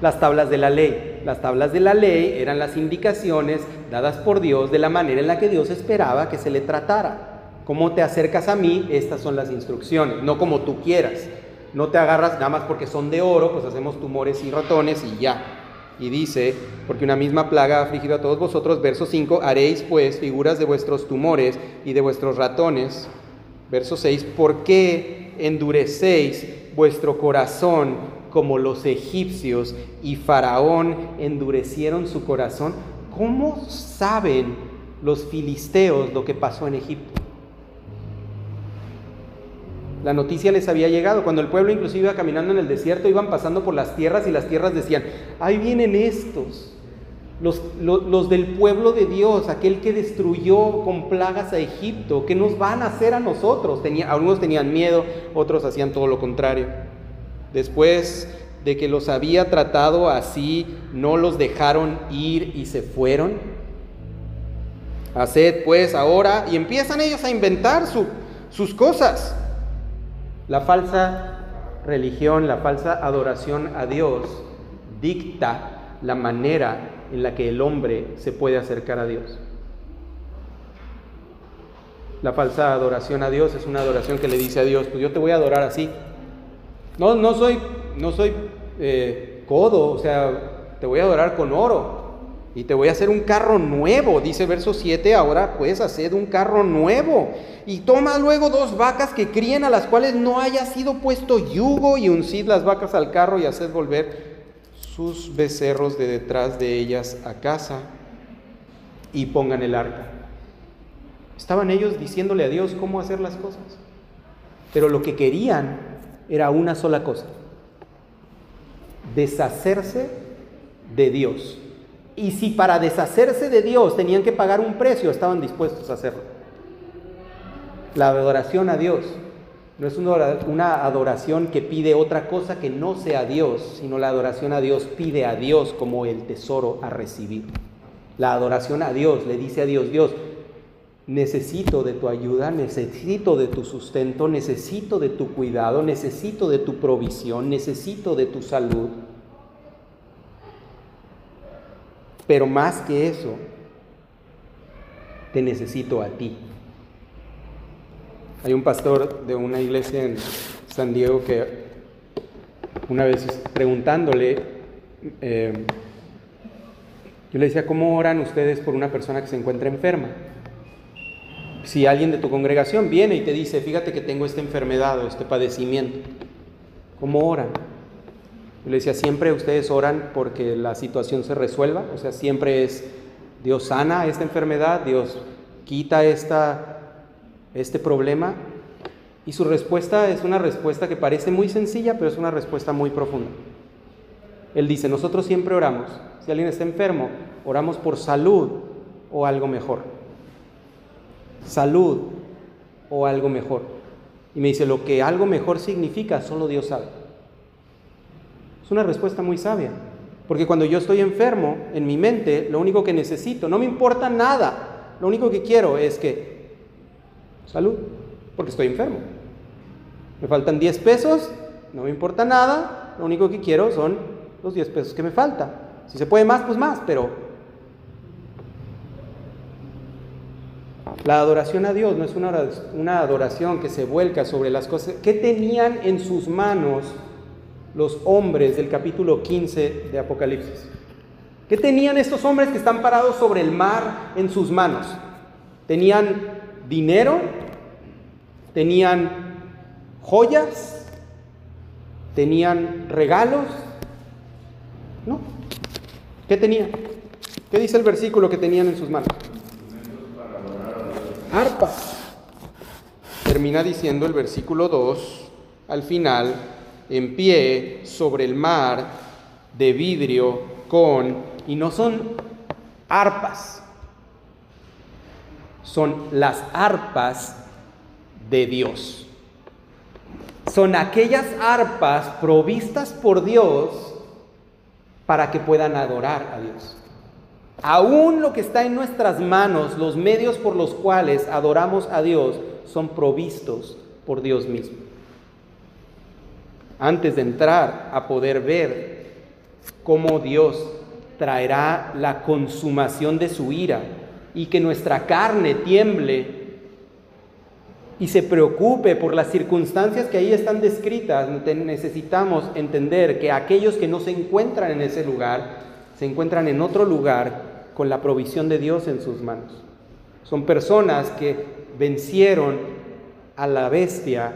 las tablas de la ley. Las tablas de la ley eran las indicaciones dadas por Dios de la manera en la que Dios esperaba que se le tratara. ¿Cómo te acercas a mí? Estas son las instrucciones, no como tú quieras. No te agarras nada más porque son de oro, pues hacemos tumores y ratones y ya. Y dice, porque una misma plaga ha afligido a todos vosotros, verso 5, haréis pues figuras de vuestros tumores y de vuestros ratones. Verso 6, ¿por qué endurecéis vuestro corazón como los egipcios y Faraón endurecieron su corazón? ¿Cómo saben los filisteos lo que pasó en Egipto? La noticia les había llegado. Cuando el pueblo inclusive iba caminando en el desierto, iban pasando por las tierras y las tierras decían, ahí vienen estos, los, los, del pueblo de Dios, aquel que destruyó con plagas a Egipto, ¿qué nos van a hacer a nosotros? Tenía, algunos tenían miedo, otros hacían todo lo contrario. Después de que los había tratado así, no los dejaron ir y se fueron. Haced pues ahora, y empiezan ellos a inventar su, sus cosas. La falsa religión, la falsa adoración a Dios dicta la manera en la que el hombre se puede acercar a Dios. La falsa adoración a Dios es una adoración que le dice a Dios, pues yo te voy a adorar así. No, no soy, no soy eh, codo, o sea, te voy a adorar con oro. Y te voy a hacer un carro nuevo, dice verso 7, ahora puedes hacer un carro nuevo. Y toma luego dos vacas que críen a las cuales no haya sido puesto yugo y uncid las vacas al carro y haced volver sus becerros de detrás de ellas a casa y pongan el arca. Estaban ellos diciéndole a Dios cómo hacer las cosas. Pero lo que querían era una sola cosa, deshacerse de Dios. Y si para deshacerse de Dios tenían que pagar un precio, estaban dispuestos a hacerlo. La adoración a Dios no es una adoración que pide otra cosa que no sea Dios, sino la adoración a Dios pide a Dios como el tesoro a recibir. La adoración a Dios le dice a Dios, Dios, necesito de tu ayuda, necesito de tu sustento, necesito de tu cuidado, necesito de tu provisión, necesito de tu salud. Pero más que eso, te necesito a ti. Hay un pastor de una iglesia en San Diego que una vez preguntándole, eh, yo le decía, ¿cómo oran ustedes por una persona que se encuentra enferma? Si alguien de tu congregación viene y te dice, fíjate que tengo esta enfermedad o este padecimiento, ¿cómo oran? Yo le decía, siempre ustedes oran porque la situación se resuelva, o sea, siempre es Dios sana esta enfermedad, Dios quita esta, este problema. Y su respuesta es una respuesta que parece muy sencilla, pero es una respuesta muy profunda. Él dice, nosotros siempre oramos, si alguien está enfermo, oramos por salud o algo mejor. Salud o algo mejor. Y me dice, lo que algo mejor significa, solo Dios sabe. Es una respuesta muy sabia. Porque cuando yo estoy enfermo, en mi mente, lo único que necesito, no me importa nada, lo único que quiero es que salud, porque estoy enfermo. Me faltan 10 pesos, no me importa nada, lo único que quiero son los 10 pesos que me faltan. Si se puede más, pues más, pero la adoración a Dios no es una adoración que se vuelca sobre las cosas que tenían en sus manos los hombres del capítulo 15 de Apocalipsis? ¿Qué tenían estos hombres que están parados sobre el mar en sus manos? ¿Tenían dinero? ¿Tenían joyas? ¿Tenían regalos? No. ¿Qué tenían? ¿Qué dice el versículo que tenían en sus manos? Arpas. Termina diciendo el versículo 2 al final, en pie sobre el mar de vidrio con, y no son arpas, son las arpas de Dios. Son aquellas arpas provistas por Dios para que puedan adorar a Dios. Aún lo que está en nuestras manos, los medios por los cuales adoramos a Dios, son provistos por Dios mismo antes de entrar a poder ver cómo Dios traerá la consumación de su ira y que nuestra carne tiemble y se preocupe por las circunstancias que ahí están descritas, necesitamos entender que aquellos que no se encuentran en ese lugar, se encuentran en otro lugar con la provisión de Dios en sus manos. Son personas que vencieron a la bestia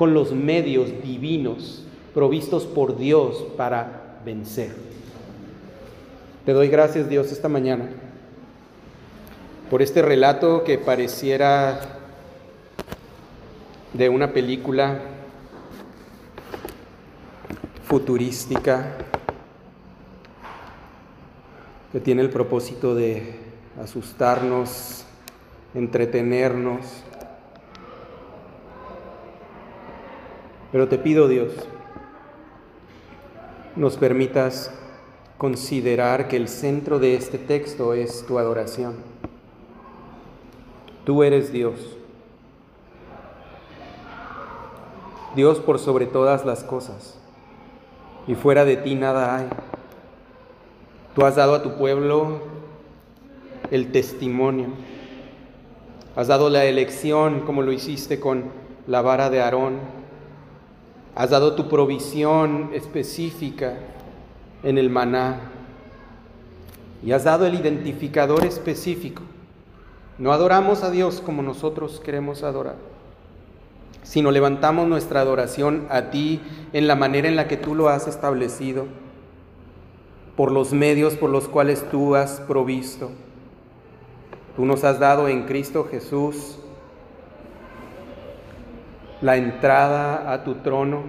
con los medios divinos provistos por Dios para vencer. Te doy gracias Dios esta mañana por este relato que pareciera de una película futurística que tiene el propósito de asustarnos, entretenernos. Pero te pido Dios, nos permitas considerar que el centro de este texto es tu adoración. Tú eres Dios. Dios por sobre todas las cosas. Y fuera de ti nada hay. Tú has dado a tu pueblo el testimonio. Has dado la elección como lo hiciste con la vara de Aarón. Has dado tu provisión específica en el maná. Y has dado el identificador específico. No adoramos a Dios como nosotros queremos adorar, sino levantamos nuestra adoración a ti en la manera en la que tú lo has establecido, por los medios por los cuales tú has provisto. Tú nos has dado en Cristo Jesús la entrada a tu trono,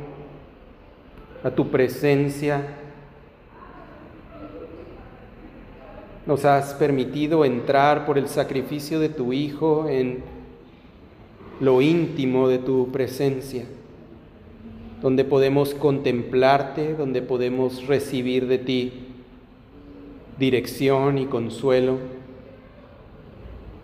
a tu presencia. Nos has permitido entrar por el sacrificio de tu Hijo en lo íntimo de tu presencia, donde podemos contemplarte, donde podemos recibir de ti dirección y consuelo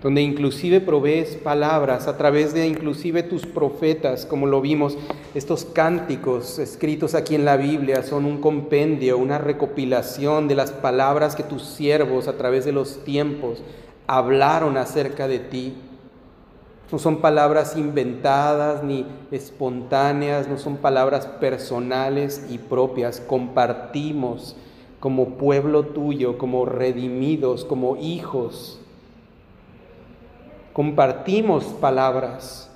donde inclusive provees palabras a través de inclusive tus profetas, como lo vimos, estos cánticos escritos aquí en la Biblia son un compendio, una recopilación de las palabras que tus siervos a través de los tiempos hablaron acerca de ti. No son palabras inventadas ni espontáneas, no son palabras personales y propias. Compartimos como pueblo tuyo, como redimidos, como hijos compartimos palabras,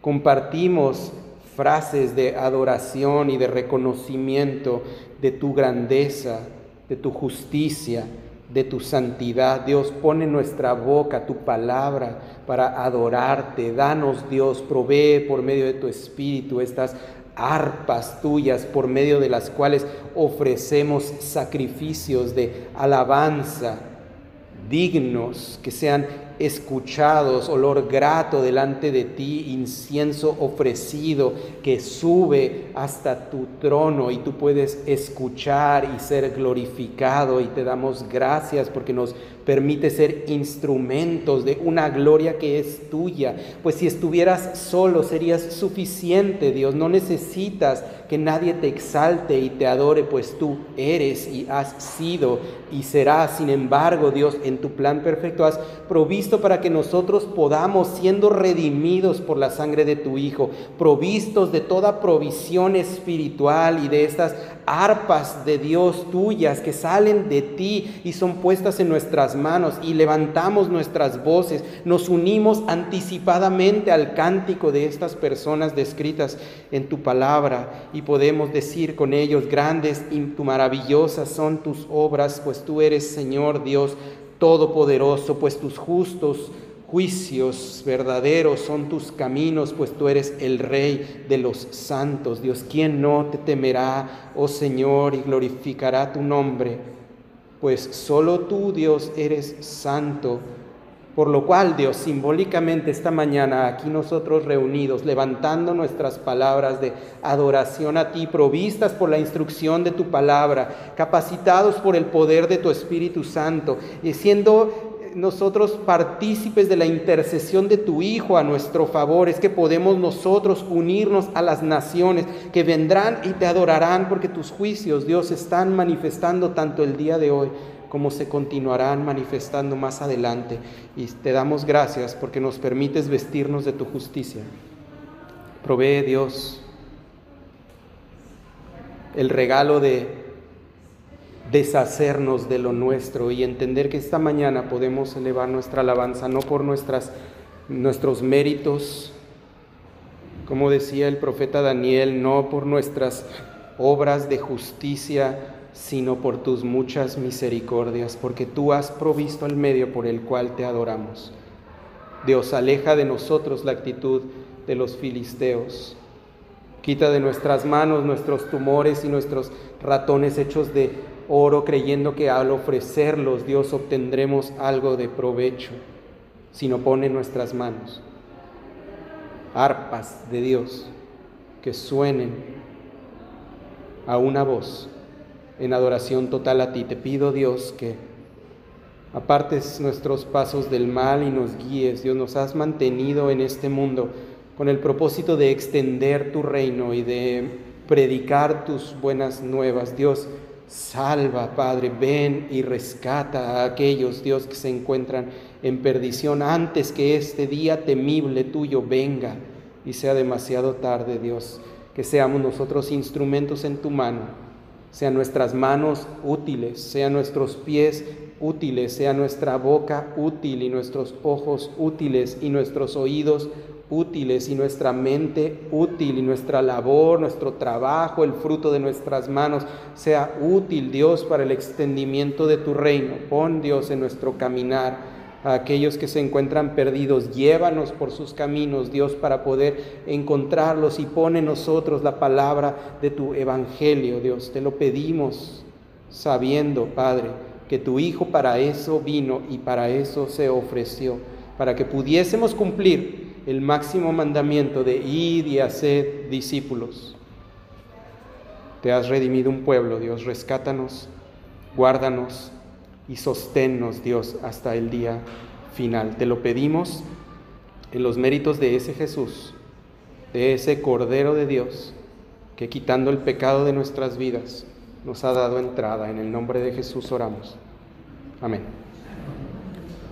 compartimos frases de adoración y de reconocimiento de tu grandeza, de tu justicia, de tu santidad. Dios, pone en nuestra boca tu palabra para adorarte. Danos, Dios, provee por medio de tu Espíritu estas arpas tuyas por medio de las cuales ofrecemos sacrificios de alabanza dignos, que sean escuchados, olor grato delante de ti, incienso ofrecido que sube hasta tu trono y tú puedes escuchar y ser glorificado. Y te damos gracias porque nos permite ser instrumentos de una gloria que es tuya. Pues si estuvieras solo serías suficiente, Dios. No necesitas que nadie te exalte y te adore, pues tú eres y has sido y serás. Sin embargo, Dios, en tu plan perfecto has provisto para que nosotros podamos, siendo redimidos por la sangre de tu Hijo, provistos de toda provisión espiritual y de estas arpas de Dios tuyas que salen de ti y son puestas en nuestras manos y levantamos nuestras voces, nos unimos anticipadamente al cántico de estas personas descritas en tu palabra y podemos decir con ellos, grandes y maravillosas son tus obras, pues tú eres Señor Dios Todopoderoso, pues tus justos juicios verdaderos son tus caminos, pues tú eres el Rey de los santos. Dios, ¿quién no te temerá, oh Señor, y glorificará tu nombre? Pues solo tú, Dios, eres santo. Por lo cual, Dios, simbólicamente esta mañana aquí nosotros reunidos, levantando nuestras palabras de adoración a ti, provistas por la instrucción de tu palabra, capacitados por el poder de tu Espíritu Santo, y siendo nosotros partícipes de la intercesión de tu Hijo a nuestro favor, es que podemos nosotros unirnos a las naciones que vendrán y te adorarán porque tus juicios, Dios, están manifestando tanto el día de hoy como se continuarán manifestando más adelante. Y te damos gracias porque nos permites vestirnos de tu justicia. Provee Dios el regalo de deshacernos de lo nuestro y entender que esta mañana podemos elevar nuestra alabanza no por nuestras, nuestros méritos, como decía el profeta Daniel, no por nuestras obras de justicia, sino por tus muchas misericordias, porque tú has provisto el medio por el cual te adoramos. Dios, aleja de nosotros la actitud de los filisteos. Quita de nuestras manos nuestros tumores y nuestros ratones hechos de oro creyendo que al ofrecerlos Dios obtendremos algo de provecho, sino pone en nuestras manos arpas de Dios que suenen a una voz en adoración total a ti. Te pido Dios que apartes nuestros pasos del mal y nos guíes. Dios nos has mantenido en este mundo con el propósito de extender tu reino y de predicar tus buenas nuevas. Dios, Salva, Padre, ven y rescata a aquellos, Dios, que se encuentran en perdición antes que este día temible tuyo venga y sea demasiado tarde, Dios. Que seamos nosotros instrumentos en tu mano, sean nuestras manos útiles, sean nuestros pies útiles, sea nuestra boca útil y nuestros ojos útiles y nuestros oídos útiles y nuestra mente útil y nuestra labor, nuestro trabajo, el fruto de nuestras manos sea útil, Dios, para el extendimiento de tu reino. Pon, Dios, en nuestro caminar a aquellos que se encuentran perdidos. Llévanos por sus caminos, Dios, para poder encontrarlos y pone en nosotros la palabra de tu evangelio, Dios. Te lo pedimos sabiendo, Padre, que tu Hijo para eso vino y para eso se ofreció, para que pudiésemos cumplir el máximo mandamiento de ir y hacer discípulos. Te has redimido un pueblo, Dios, rescátanos, guárdanos y sosténnos, Dios, hasta el día final. Te lo pedimos en los méritos de ese Jesús, de ese Cordero de Dios, que quitando el pecado de nuestras vidas nos ha dado entrada. En el nombre de Jesús oramos. Amén.